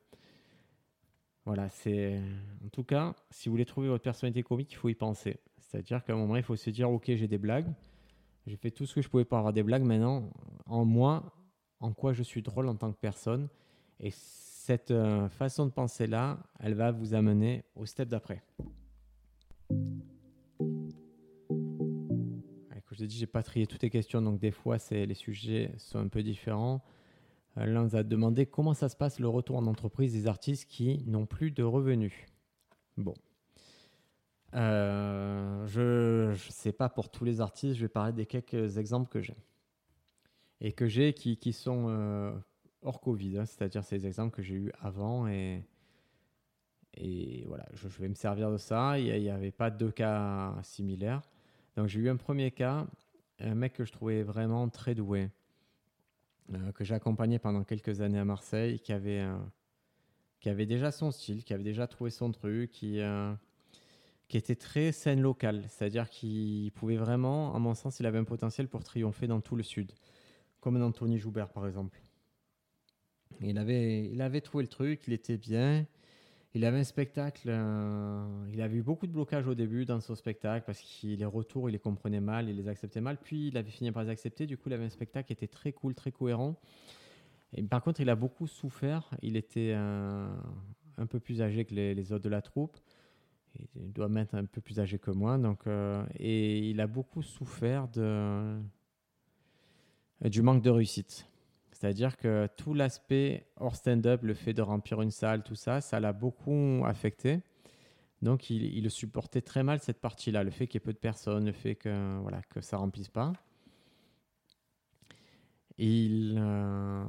Voilà, c'est. En tout cas, si vous voulez trouver votre personnalité comique, il faut y penser. C'est-à-dire qu'à un moment, il faut se dire Ok, j'ai des blagues. J'ai fait tout ce que je pouvais pour avoir des blagues. Maintenant, en moi, en quoi je suis drôle en tant que personne. Et cette euh, façon de penser-là, elle va vous amener au step d'après. Comme je l'ai dit, j'ai pas trié toutes les questions, donc des fois, les sujets sont un peu différents. Euh, là, nous a demandé comment ça se passe le retour en entreprise des artistes qui n'ont plus de revenus. Bon. Euh, je ne sais pas pour tous les artistes, je vais parler des quelques exemples que j'ai. Et que j'ai qui, qui, sont euh, hors Covid, hein, c'est-à-dire ces exemples que j'ai eu avant. Et, et voilà, je, vais me servir de ça. Il n'y avait pas deux cas similaires. Donc j'ai eu un premier cas, un mec que je trouvais vraiment très doué, euh, que j'ai accompagné pendant quelques années à Marseille, qui avait, qui avait déjà son style, qui avait déjà trouvé son truc, qui, qui était très scène locale. C'est-à-dire qu'il pouvait vraiment, à mon sens, il avait un potentiel pour triompher dans tout le sud, comme Anthony Joubert par exemple. Il avait, il avait trouvé le truc, il était bien. Il avait un spectacle, euh, il avait eu beaucoup de blocages au début dans son spectacle parce que les retours, il les comprenait mal, il les acceptait mal. Puis il avait fini par les accepter. Du coup, il avait un spectacle qui était très cool, très cohérent. Et par contre, il a beaucoup souffert. Il était un, peu plus âgé que les, autres de la troupe. Il doit être un peu plus âgé que moi. Donc, euh, et il a beaucoup souffert de, du manque de réussite. C'est-à-dire que tout l'aspect hors stand-up, le fait de remplir une salle, tout ça, ça l'a beaucoup affecté. Donc il, supportait très mal cette partie-là, le fait qu'il y ait peu de personnes, le fait que voilà que ça remplisse pas. Il, euh,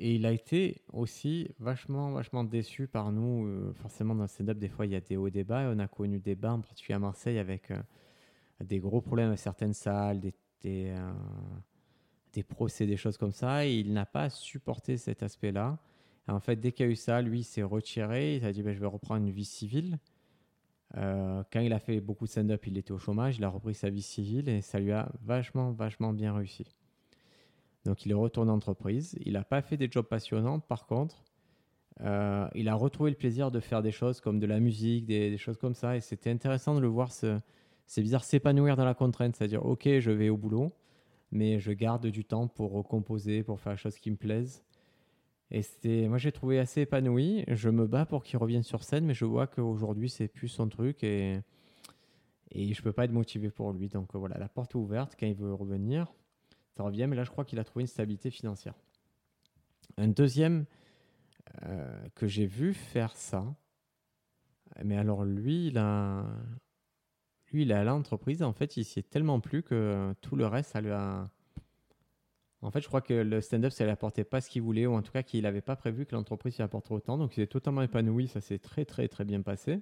et il a été aussi vachement, vachement déçu par nous. Euh, forcément, dans le stand-up, des fois, il y a des hauts débats. on a connu des bas, en particulier à Marseille, avec euh, des gros problèmes avec certaines salles, des, des, procès, des choses comme ça. Et il n'a pas supporté cet aspect-là. En fait, dès qu'il y a eu ça, lui, il s'est retiré. Il a dit ben, Je vais reprendre une vie civile. Euh, quand il a fait beaucoup de stand-up, il était au chômage. Il a repris sa vie civile et ça lui a vachement, vachement bien réussi. Donc il est retourné en entreprise. Il n'a pas fait des jobs passionnants. Par contre, euh, il a retrouvé le plaisir de faire des choses comme de la musique, des, choses comme ça. Et c'était intéressant de le voir, c'est bizarre, s'épanouir dans la contrainte. C'est-à-dire, OK, je vais au boulot, mais je garde du temps pour composer, pour faire des choses qui me plaisent. Et c'était, moi, j'ai trouvé assez épanoui. Je me bats pour qu'il revienne sur scène, mais je vois qu'aujourd'hui, c'est plus son truc et, et je peux pas être motivé pour lui. Donc voilà, la porte est ouverte. Quand il veut revenir, ça revient. Mais là, je crois qu'il a trouvé une stabilité financière. Un deuxième euh, que j'ai vu faire ça, mais alors lui, il a, lui, il à l'entreprise. En fait, il s'y est tellement plu que tout le reste, ça lui a en fait, je crois que le stand-up, ça lui apportait pas ce qu'il voulait, ou en tout cas qu'il n'avait pas prévu que l'entreprise lui apporterait autant. Donc, il est totalement épanoui. Ça s'est très, très, très bien passé.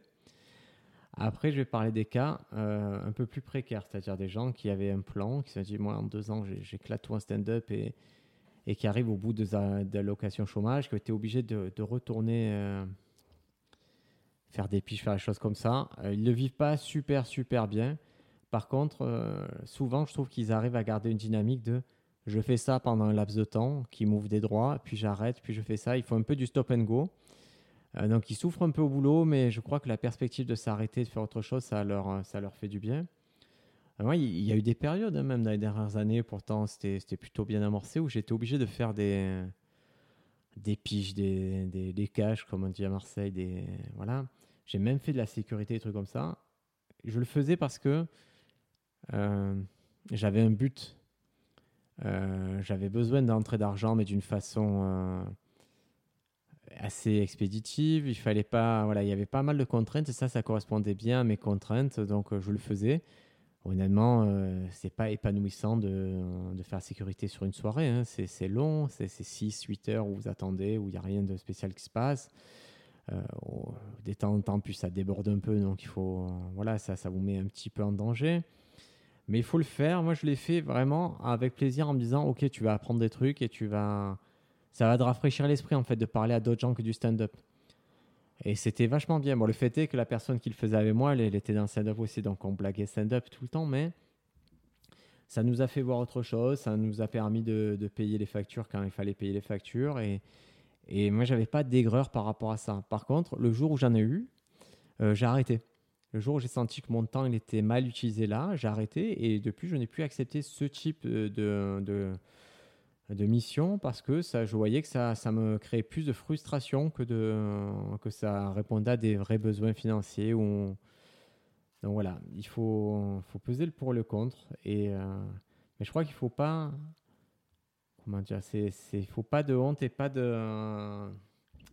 Après, je vais parler des cas euh, un peu plus précaires, c'est-à-dire des gens qui avaient un plan, qui se dit Moi, en deux ans, j'éclate tout un stand-up et, qui arrivent au bout de, l'allocation chômage, qui étaient obligés de, retourner euh, faire des piches, faire des choses comme ça. Euh, ils ne le vivent pas super, super bien. Par contre, souvent, je trouve qu'ils arrivent à garder une dynamique de je fais ça pendant un laps de temps qui m'ouvre des droits, puis j'arrête, puis je fais ça. Il faut un peu du stop and go. Euh, donc ils souffrent un peu au boulot, mais je crois que la perspective de s'arrêter, de faire autre chose, ça leur, euh, ça leur fait du bien. Euh, il y a eu des périodes, hein, même dans les dernières années, pourtant c'était plutôt bien amorcé, où j'étais obligé de faire des, des piges, des, des, caches, comme on dit à Marseille. Des, voilà. J'ai même fait de la sécurité, des trucs comme ça. Je le faisais parce que j'avais un but j'avais besoin d'entrer d'argent, mais d'une façon assez expéditive. Il fallait pas, voilà, il y avait pas mal de contraintes et ça, ça correspondait bien à mes contraintes, donc euh, je le faisais. Honnêtement, c'est pas épanouissant de, faire sécurité sur une soirée. Hein. C'est long, c'est 6-8 heures où vous attendez, où il n'y a rien de spécial qui se passe. des temps en temps, puis ça déborde un peu, donc il faut, voilà, ça, ça vous met un petit peu en danger. Mais il faut le faire. Moi, je l'ai fait vraiment avec plaisir en me disant, OK, tu vas apprendre des trucs et tu vas... Ça va te rafraîchir l'esprit, en fait, de parler à d'autres gens que du stand-up. Et c'était vachement bien. Bon, le fait est que la personne qui le faisait avec moi, elle, était dans stand-up aussi, donc on blaguait stand-up tout le temps, mais ça nous a fait voir autre chose, ça nous a permis de, payer les factures quand il fallait payer les factures. Et, et moi, j'avais pas d'aigreur par rapport à ça. Par contre, le jour où j'en ai eu, euh, j'ai arrêté. Le jour où j'ai senti que mon temps il était mal utilisé là, j'ai arrêté et depuis je n'ai plus accepté ce type de, de, de, mission parce que ça, je voyais que ça, ça me créait plus de frustration que, de, que ça répondait à des vrais besoins financiers. Ou Donc voilà, il faut, faut peser le pour et le contre. Et, euh, mais je crois qu'il ne faut pas... Comment dire Il ne faut pas de honte et pas de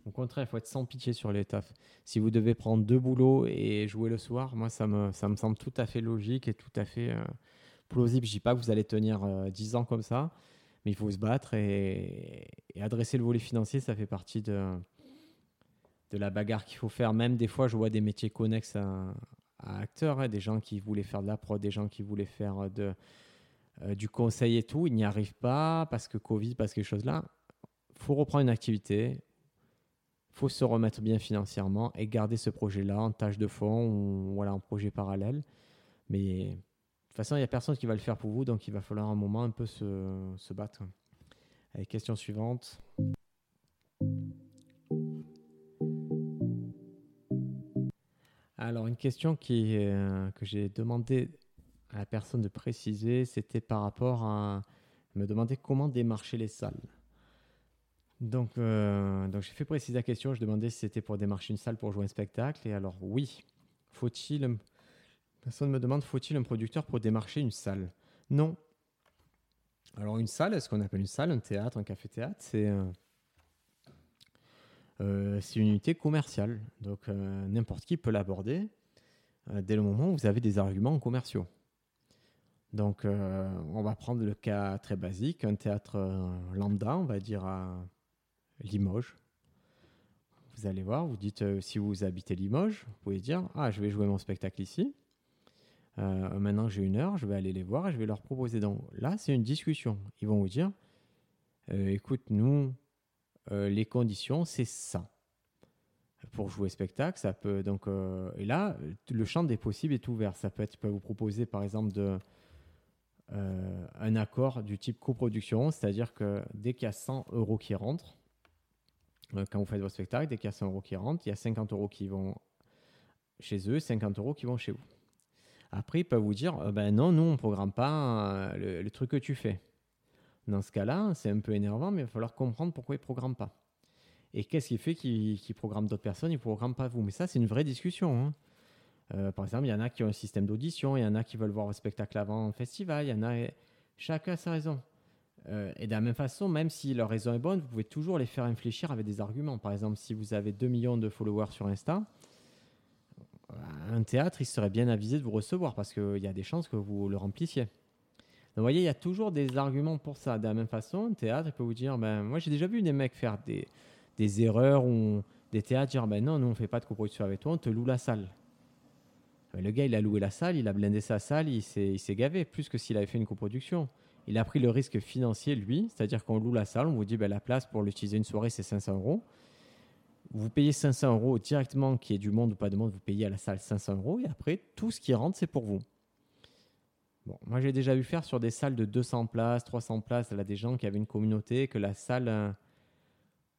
au contraire, il faut être sans pitié sur les tafs. Si vous devez prendre deux boulots et jouer le soir, moi, ça me, ça me semble tout à fait logique et tout à fait euh, plausible. Je ne dis pas que vous allez tenir euh, dix 10 ans comme ça, mais il faut se battre et, adresser le volet financier, ça fait partie de, de la bagarre qu'il faut faire. Même des fois, je vois des métiers connexes à, acteurs, hein, des gens qui voulaient faire de la prod, des gens qui voulaient faire de, euh, du conseil et tout. Ils n'y arrivent pas parce que Covid, parce que ces choses-là. Il faut reprendre une activité, faut se remettre bien financièrement et garder ce projet-là en tâche de fond ou voilà, en projet parallèle. Mais toute façon, il n'y a personne qui va le faire pour vous, donc il va falloir un moment un peu se, se battre. Allez, question suivante. Alors, une question euh, que j'ai demandé à la personne de préciser, c'était par rapport à me demander comment démarcher les salles. Donc, euh, donc j'ai fait préciser la question. Je demandais si c'était pour démarcher une salle pour jouer un spectacle. Et alors, oui. Faut-il. Personne me demande faut-il un producteur pour démarcher une salle? Non. Alors, une salle, ce qu'on appelle une salle, un théâtre, un café-théâtre, c'est. Euh, euh, c'est une unité commerciale. Donc, n'importe qui peut l'aborder dès le moment où vous avez des arguments commerciaux. Donc, on va prendre le cas très basique, un théâtre lambda, on va dire à Limoges. Vous allez voir, vous dites euh, si vous habitez Limoges, vous pouvez dire Ah, je vais jouer mon spectacle ici. Euh, maintenant j'ai une heure, je vais aller les voir et je vais leur proposer. Donc là, c'est une discussion. Ils vont vous dire euh, Écoute, nous, les conditions, c'est ça. Pour jouer spectacle, ça peut donc. et là, le champ des possibles est ouvert. Ça peut être, peuvent vous proposer par exemple de euh, un accord du type coproduction, c'est-à-dire que dès qu'il y a 100 euros qui rentrent, euh, quand vous faites votre spectacle, dès qu'il y a 100 euros qui rentrent, il y a 50 euros qui vont chez eux, 50 euros qui vont chez vous. Après, ils peuvent vous dire, euh, ben non, nous, on ne programme pas le, truc que tu fais. Dans ce cas-là, c'est un peu énervant, mais il va falloir comprendre pourquoi ils ne programment pas. Et qu'est-ce qui fait qu'ils programment d'autres personnes, ils ne programment pas vous Mais ça, c'est une vraie discussion. Hein. Euh, par exemple, il y en a qui ont un système d'audition, il y en a qui veulent voir un spectacle avant un festival, il y en a. Chacun a sa raison. Euh, et de la même façon, même si leur raison est bonne, vous pouvez toujours les faire réfléchir avec des arguments. Par exemple, si vous avez 2 millions de followers sur Insta, un théâtre, il serait bien avisé de vous recevoir parce qu'il y a des chances que vous le remplissiez. Donc, vous voyez, il y a toujours des arguments pour ça. De la même façon, un théâtre, il peut vous dire ben, Moi, j'ai déjà vu des mecs faire des, des erreurs ou des théâtres dire ben, Non, nous, on fait pas de coproduction avec toi, on te loue la salle. le gars, il a loué la salle, il a blindé sa salle, il s'est gavé, plus que s'il avait fait une coproduction. Il a pris le risque financier, lui, c'est-à-dire qu'on loue la salle, on vous dit ben, la place pour l'utiliser une soirée, c'est 500 euros vous payez 500 euros directement, qui est du monde ou pas de monde, vous payez à la salle 500 euros et après, tout ce qui rentre, c'est pour vous. Bon, moi, j'ai déjà vu faire sur des salles de 200 places, 300 places, là, des gens qui avaient une communauté, que la salle, euh,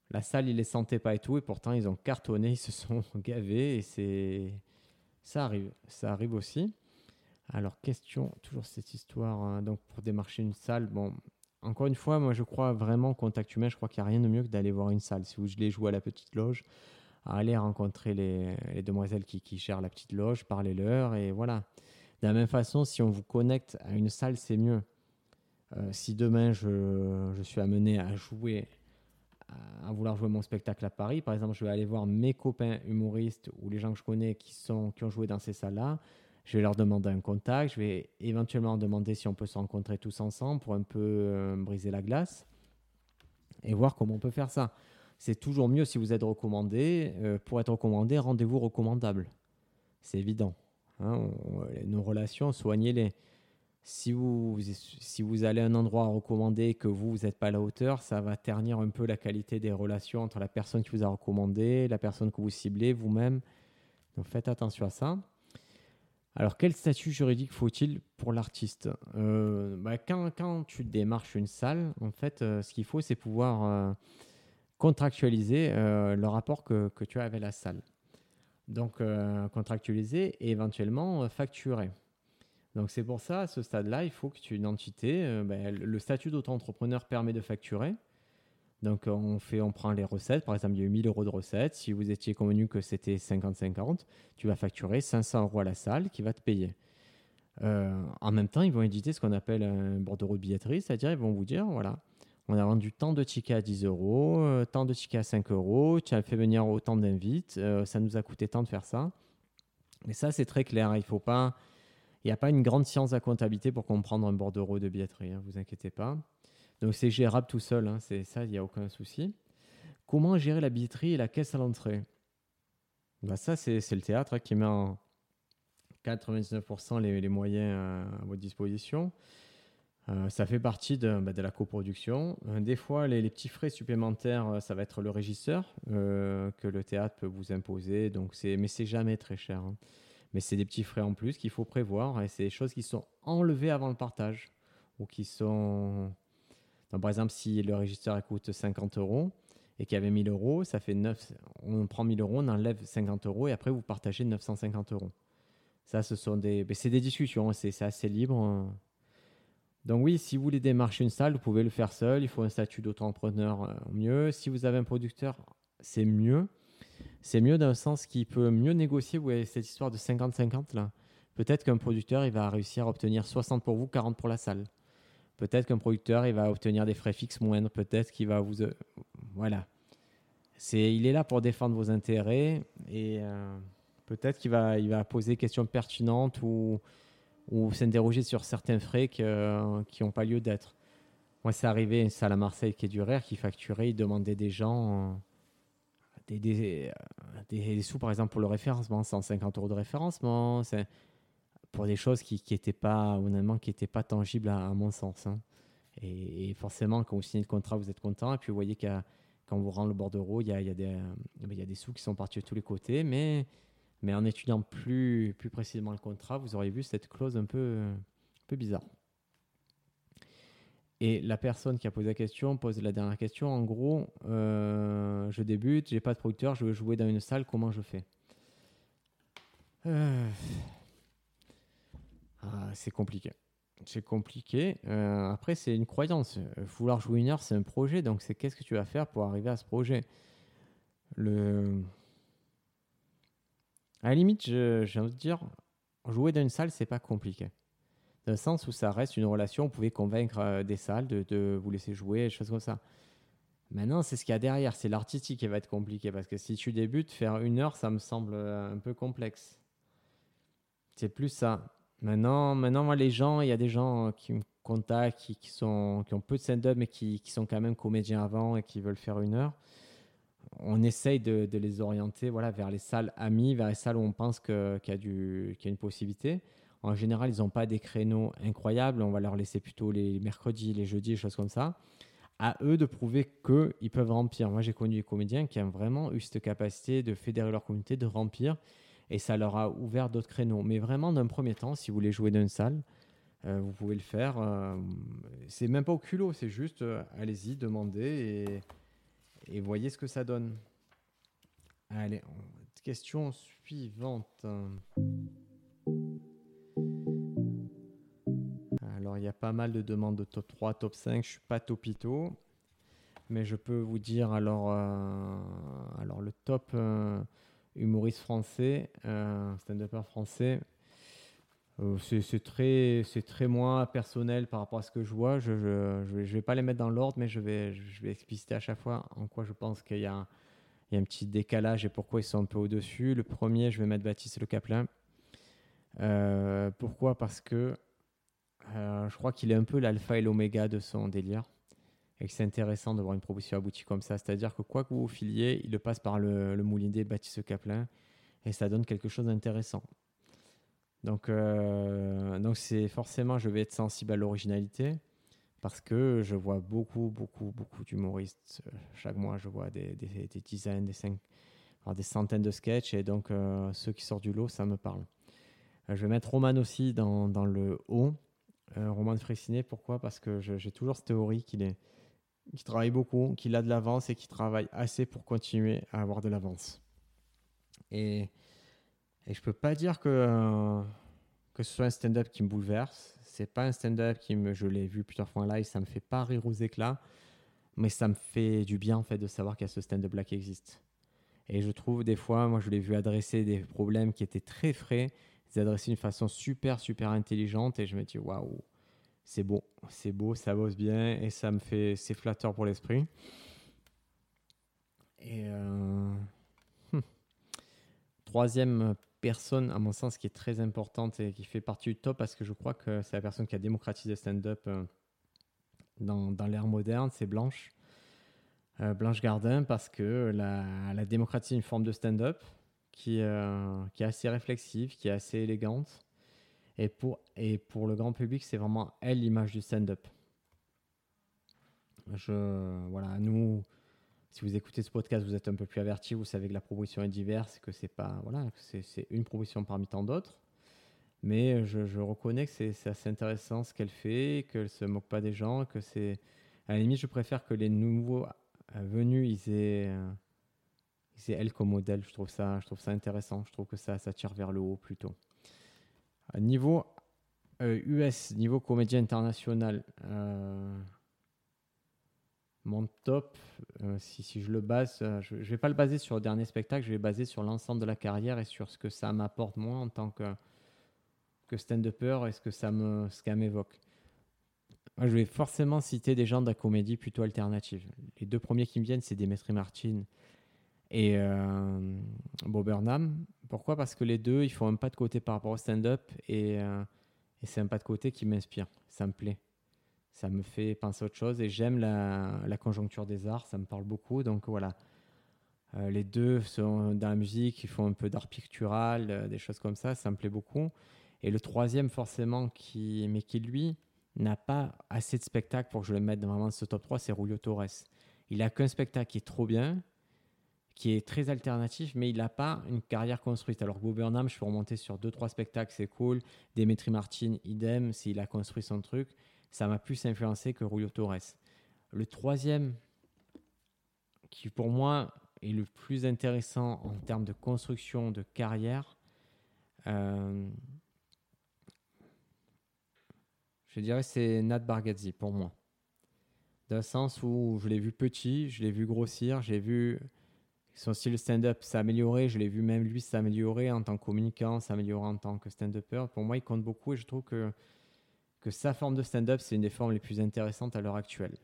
la salle, ils les sentait pas et tout, et pourtant, ils ont cartonné, ils se sont gavés, et c'est. Ça arrive, ça arrive aussi. Alors, question, toujours cette histoire, hein, donc pour démarcher une salle, bon, encore une fois, moi je crois vraiment contact humain, je crois qu'il n'y a rien de mieux que d'aller voir une salle. Si vous voulez jouer à la petite loge, aller rencontrer les, demoiselles qui, qui, gèrent la petite loge, parlez-leur et voilà. De la même façon, si on vous connecte à une salle, c'est mieux. Euh, si demain je, je, suis amené à jouer, à, vouloir jouer mon spectacle à Paris, par exemple, je vais aller voir mes copains humoristes ou les gens que je connais qui, sont, qui ont joué dans ces salles-là je vais leur demander un contact. Je vais éventuellement demander si on peut se rencontrer tous ensemble pour un peu euh, briser la glace et voir comment on peut faire ça. C'est toujours mieux si vous êtes recommandé. Euh, pour être recommandé, rendez-vous recommandable. C'est évident. Hein. nos relations, soignez-les. Si vous, si vous allez à un endroit recommandé et que vous, vous n'êtes pas à la hauteur, ça va ternir un peu la qualité des relations entre la personne qui vous a recommandé, la personne que vous ciblez, vous-même. Donc faites attention à ça. Alors, quel statut juridique faut-il pour l'artiste? Euh, bah, quand, tu démarches une salle, en fait, euh, ce qu'il faut, c'est pouvoir euh, contractualiser le rapport que, tu as avec la salle. Donc, contractualiser et éventuellement facturer. Donc, c'est pour ça, à ce stade-là, il faut que tu aies une entité. Bah, le statut d'auto-entrepreneur permet de facturer. Donc on, fait, on prend les recettes, par exemple il y a eu 1000 euros de recettes, si vous étiez convenu que c'était 50-50, tu vas facturer 500 euros à la salle qui va te payer. Euh, en même temps, ils vont éditer ce qu'on appelle un bordereau de billetterie, c'est-à-dire ils vont vous dire, voilà, on a vendu tant de tickets à 10 euros, euh, tant de tickets à 5 euros, tu as fait venir autant d'invites, euh, ça nous a coûté tant de faire ça. Mais ça, c'est très clair, il faut pas... Il n'y a pas une grande science à comptabilité pour comprendre un bordereau de billetterie, hein, vous inquiétez pas. Donc c'est gérable tout seul, hein, c'est ça, il n'y a aucun souci. Comment gérer la billetterie et la caisse à l'entrée? Bah Ça, c'est le théâtre hein, qui met en 99% les, moyens à, votre disposition. Euh, ça fait partie de, bah, la coproduction. Euh, des fois, les, petits frais supplémentaires, euh, ça va être le régisseur que le théâtre peut vous imposer. Donc mais c'est jamais très cher. Hein. Mais c'est des petits frais en plus qu'il faut prévoir et c'est des choses qui sont enlevées avant le partage ou qui sont par exemple, si le régisseur coûte 50 euros et qu'il y avait 1000 euros, ça fait 9. On prend 1000 euros, on enlève 50 euros et après vous partagez 950 euros. Ça, ce sont des, c'est des discussions, c'est assez libre. Hein. Donc oui, si vous voulez démarcher une salle, vous pouvez le faire seul. Il faut un statut d'auto-entrepreneur euh, mieux. Si vous avez un producteur, c'est mieux. C'est mieux dans le sens qu'il peut mieux négocier. Vous voyez cette histoire de 50-50 là. Peut-être qu'un producteur, il va réussir à obtenir 60 pour vous, 40 pour la salle. Peut-être qu'un producteur, il va obtenir des frais fixes moindres. Peut-être qu'il va vous... Euh, voilà. C'est, il est là pour défendre vos intérêts et euh, peut-être qu'il va, il va poser des questions pertinentes ou, ou s'interroger sur certains frais qui n'ont pas lieu d'être. Moi, c'est arrivé une salle à Marseille qui est du RER qui facturait, il demandait des gens euh, des, des, sous, par exemple, pour le référencement, 150 euros de référencement. Pour des choses qui n'étaient pas, honnêtement, qui étaient pas tangibles à, mon sens. Hein. Et, forcément, quand vous signez le contrat, vous êtes content. Et puis, vous voyez qu'à quand vous rend le bordereau, il y a, il y, a des, y a des sous qui sont partis de tous les côtés. Mais, mais en étudiant plus, plus précisément le contrat, vous auriez vu cette clause un peu, un peu bizarre. Et la personne qui a posé la question pose la dernière question. En gros, euh, je débute, j'ai pas de producteur, je veux jouer dans une salle, comment je fais? Euh, ah, C'est compliqué. C'est compliqué. Euh, après, c'est une croyance. Vouloir jouer une heure, c'est un projet. Donc, c'est qu'est-ce que tu vas faire pour arriver à ce projet? Le... À la limite, j'ai envie de dire, jouer dans une salle, c'est pas compliqué dans le sens où ça reste une relation. Vous pouvez convaincre euh, des salles de, vous laisser jouer, des choses comme ça. Maintenant, c'est ce qu'il y a derrière, c'est l'artistique qui va être compliqué parce que si tu débutes, faire une heure, ça me semble euh, un peu complexe. C'est plus ça. Maintenant, maintenant les gens, il y a des gens qui me contactent, qui, sont, qui ont peu de stand-up, mais qui, sont quand même comédiens avant et qui veulent faire une heure. On essaye de, les orienter voilà, vers les salles amies, vers les salles où on pense qu'il y, y a une possibilité. En général, ils n'ont pas des créneaux incroyables. On va leur laisser plutôt les mercredis, les jeudis, des choses comme ça. À eux de prouver qu'ils peuvent remplir. Moi, j'ai connu des comédiens qui ont vraiment eu cette capacité de fédérer leur communauté, de remplir. Et ça leur a ouvert d'autres créneaux. Mais vraiment, d'un premier temps, si vous voulez jouer dans une salle, euh, vous pouvez le faire. Euh, c'est même pas au culot, c'est juste euh, allez-y, demandez et, voyez ce que ça donne. Allez, question suivante. il y a pas mal de demandes de top 3, top 5. Je suis pas topito. Mais je peux vous dire alors, alors le top humoriste français, euh, stand-upper français, c'est très, très moins personnel par rapport à ce que je vois. Je ne vais pas les mettre dans l'ordre, mais je vais, je vais expliciter à chaque fois en quoi je pense qu'il y, y, a un petit décalage et pourquoi ils sont un peu au-dessus. Le premier, je vais mettre Baptiste Le Caplin. pourquoi? Parce que euh, je crois qu'il est un peu l'alpha et l'oméga de son délire. Et que c'est intéressant de voir une proposition aboutie comme ça. C'est-à-dire que quoi que vous filiez, il le passe par le, le moulinet Baptiste Caplin et ça donne quelque chose d'intéressant. Donc, euh, donc c'est forcément, je vais être sensible à l'originalité parce que je vois beaucoup, beaucoup, beaucoup d'humoristes. Chaque mois, je vois des, dizaines, des, centaines de sketchs et donc euh, ceux qui sortent du lot, ça me parle. je vais mettre Roman aussi dans, dans le haut euh, Roman Fressinet. Pourquoi? Parce que j'ai toujours cette théorie qu'il est, travaille beaucoup, qu'il a de l'avance et qu'il travaille assez pour continuer à avoir de l'avance. Et, et je peux pas dire que, euh, que ce soit un stand-up qui me bouleverse. C'est pas un stand-up qui me, je l'ai vu plusieurs fois en live, ça me fait pas rire aux éclats, mais ça me fait du bien en fait de savoir qu'il y a ce stand-up là qui existe. Et je trouve des fois, moi je l'ai vu adresser des problèmes qui étaient très frais c'est adressé d'une façon super, super intelligente. Et je me dis, waouh, c'est beau, c'est beau, ça bosse bien et ça me fait, c'est flatteur pour l'esprit. Et euh, hmm. troisième personne, à mon sens, qui est très importante et qui fait partie du top parce que je crois que c'est la personne qui a démocratisé le stand-up euh, dans, dans l'ère moderne, c'est Blanche. Euh, Blanche Gardin parce que la, elle a démocratisé une forme de stand-up qui, qui est assez réflexive, qui est assez élégante. Et pour, et pour le grand public, c'est vraiment elle l'image du stand-up. Je, voilà, nous, si vous écoutez ce podcast, vous êtes un peu plus averti, vous savez que la proposition est diverse, que c'est pas, voilà, c'est une proposition parmi tant d'autres. Mais je, je, reconnais que c'est assez intéressant ce qu'elle fait, qu'elle se moque pas des gens, que c'est, à la limite, je préfère que les nouveaux euh, venus, ils aient, euh, c'est elle comme modèle. Je trouve ça, je trouve ça intéressant. Je trouve que ça, ça tire vers le haut plutôt. Niveau US, euh, niveau comédien international, euh, mon top, euh, si, je le base, je ne vais pas le baser sur le dernier spectacle, je vais baser sur l'ensemble de la carrière et sur ce que ça m'apporte moi en tant que, stand-upper et ce que ça m'évoque. je vais forcément citer des gens de la comédie plutôt alternative. Les deux premiers qui me viennent, c'est Dimitri Martin et euh, Bob Burnham. Pourquoi? Parce que les deux, ils font un pas de côté par rapport au stand-up et, euh, et c'est un pas de côté qui m'inspire. Ça me plaît. Ça me fait penser à autre chose et j'aime la, conjoncture des arts. Ça me parle beaucoup. Donc voilà. Euh, les deux sont dans la musique, ils font un peu d'art pictural, des choses comme ça. Ça me plaît beaucoup. Et le troisième, forcément, qui, mais qui lui n'a pas assez de spectacles pour que je le mette vraiment dans ce top 3, c'est Julio Torres. Il a qu'un spectacle qui est trop bien, qui est très alternatif, mais il n'a pas une carrière construite. Alors, Bob Burnham, je peux remonter sur 2-3 spectacles, c'est cool. Dimitri Martin, idem, s'il a construit son truc. ça m'a plus influencé que Julio Torres. Le troisième, qui pour moi est le plus intéressant en termes de construction de carrière, euh, je dirais c'est Nat Bargatze pour moi. Dans le sens où je l'ai vu petit, je l'ai vu grossir, j'ai vu son style stand-up s'améliorer, je l'ai vu même lui s'améliorer en tant que communicant, s'améliorer en tant que stand-upper. Pour moi, il compte beaucoup et je trouve que, que sa forme de stand-up, c'est une des formes les plus intéressantes à l'heure actuelle.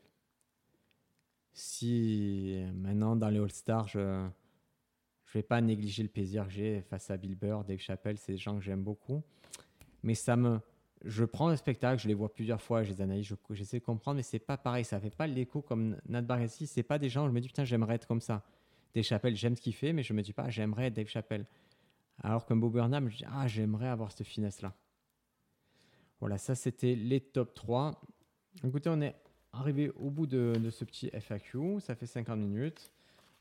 Si maintenant, dans les All-Stars, je ne vais pas négliger le plaisir que j'ai face à Bill Burr, Dave Chappelle, c'est des gens que j'aime beaucoup. Mais ça me, je prends le spectacle, je les vois plusieurs fois, je les analyse, j'essaie de comprendre, mais c'est pas pareil, ça fait pas l'écho comme Nat Bargatze, c'est pas des gens où je me dis putain j'aimerais être comme ça. Dave Chappelle, j'aime ce qu'il fait, mais je me dis pas, j'aimerais Dave Chappelle. Alors que Bob Burnham, je dis, ah, j'aimerais avoir cette finesse-là. Voilà, ça c'était les top 3. Écoutez, on est arrivé au bout de, ce petit FAQ. Ça fait 50 minutes.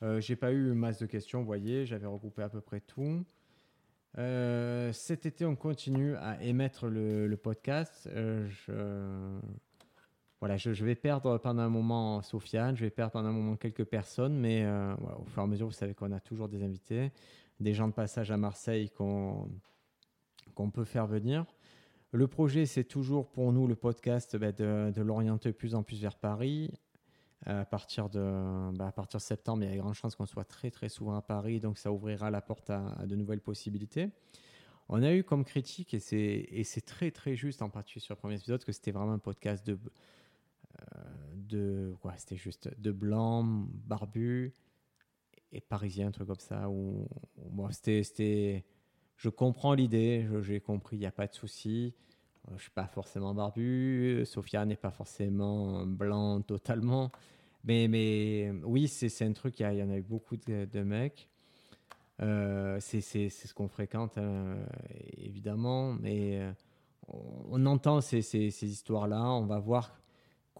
Euh, j'ai pas eu masse de questions, vous voyez, j'avais regroupé à peu près tout. Euh, cet été, on continue à émettre le, podcast. Euh, voilà, je, vais perdre pendant un moment Sofiane, je vais perdre pendant un moment quelques personnes, mais euh, au fur et à mesure, vous savez qu'on a toujours des invités, des gens de passage à Marseille qu'on peut faire venir. Le projet, c'est toujours pour nous, le podcast, bah, de, l'orienter plus en plus vers Paris. À partir, de, bah, à partir septembre, il y a de grandes chances qu'on soit très très souvent à Paris, donc ça ouvrira la porte à, de nouvelles possibilités. On a eu comme critique, et c'est très très juste, en particulier sur le premier épisode, que c'était vraiment un podcast de, de quoi c'était juste de blanc, barbu et parisien, un truc comme ça. Où, moi, c'était, je comprends l'idée, j'ai compris, il n'y a pas de souci. Euh, je suis pas forcément barbu, Sophia n'est pas forcément blanc totalement. Mais, mais oui, c'est un truc, il y, en a eu beaucoup de, mecs. Euh, c'est ce qu'on fréquente, hein, évidemment, mais euh, on, entend ces, ces, ces histoires-là, on va voir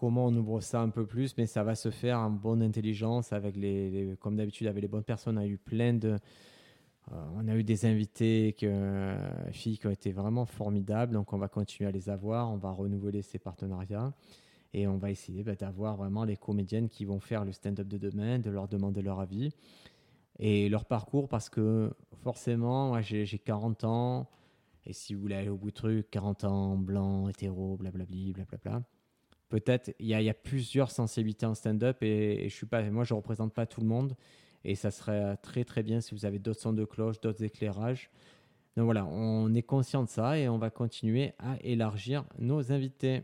comment on ouvre ça un peu plus, mais ça va se faire en bonne intelligence, avec les, comme d'habitude, avec les bonnes personnes. On a eu plein de. Euh, on a eu des invités, que, euh, filles qui ont été vraiment formidables, donc on va continuer à les avoir, on va renouveler ces partenariats. Et on va essayer bah, d'avoir vraiment les comédiennes qui vont faire le stand-up de demain, de leur demander leur avis et leur parcours. Parce que forcément, moi j'ai 40 ans. Et si vous voulez aller au bout de truc, 40 ans, blanc, hétéro, blablabli, blablabla peut-être il y, a plusieurs sensibilités en stand-up et, je suis moi je représente pas tout le monde et ça serait très très bien si vous avez d'autres sons de cloche, d'autres éclairages. Donc voilà, on est conscient de ça et on va continuer à élargir nos invités.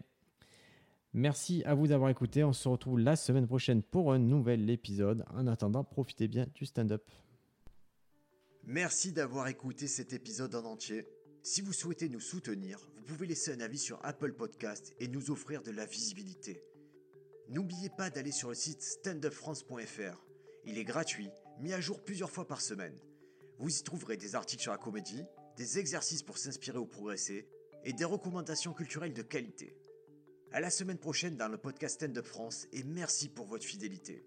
Merci à vous d'avoir écouté. On se retrouve la semaine prochaine pour un nouvel épisode. En attendant, profitez bien du stand-up. Merci d'avoir écouté cet épisode en entier. Si vous souhaitez nous soutenir, vous pouvez laisser un avis sur Apple Podcast et nous offrir de la visibilité. N'oubliez pas d'aller sur le site standupfrance.fr. Il est gratuit, mis à jour plusieurs fois par semaine. Vous y trouverez des articles sur la comédie, des exercices pour s'inspirer ou progresser et des recommandations culturelles de qualité. À la semaine prochaine dans le podcast Stand Up France et merci pour votre fidélité.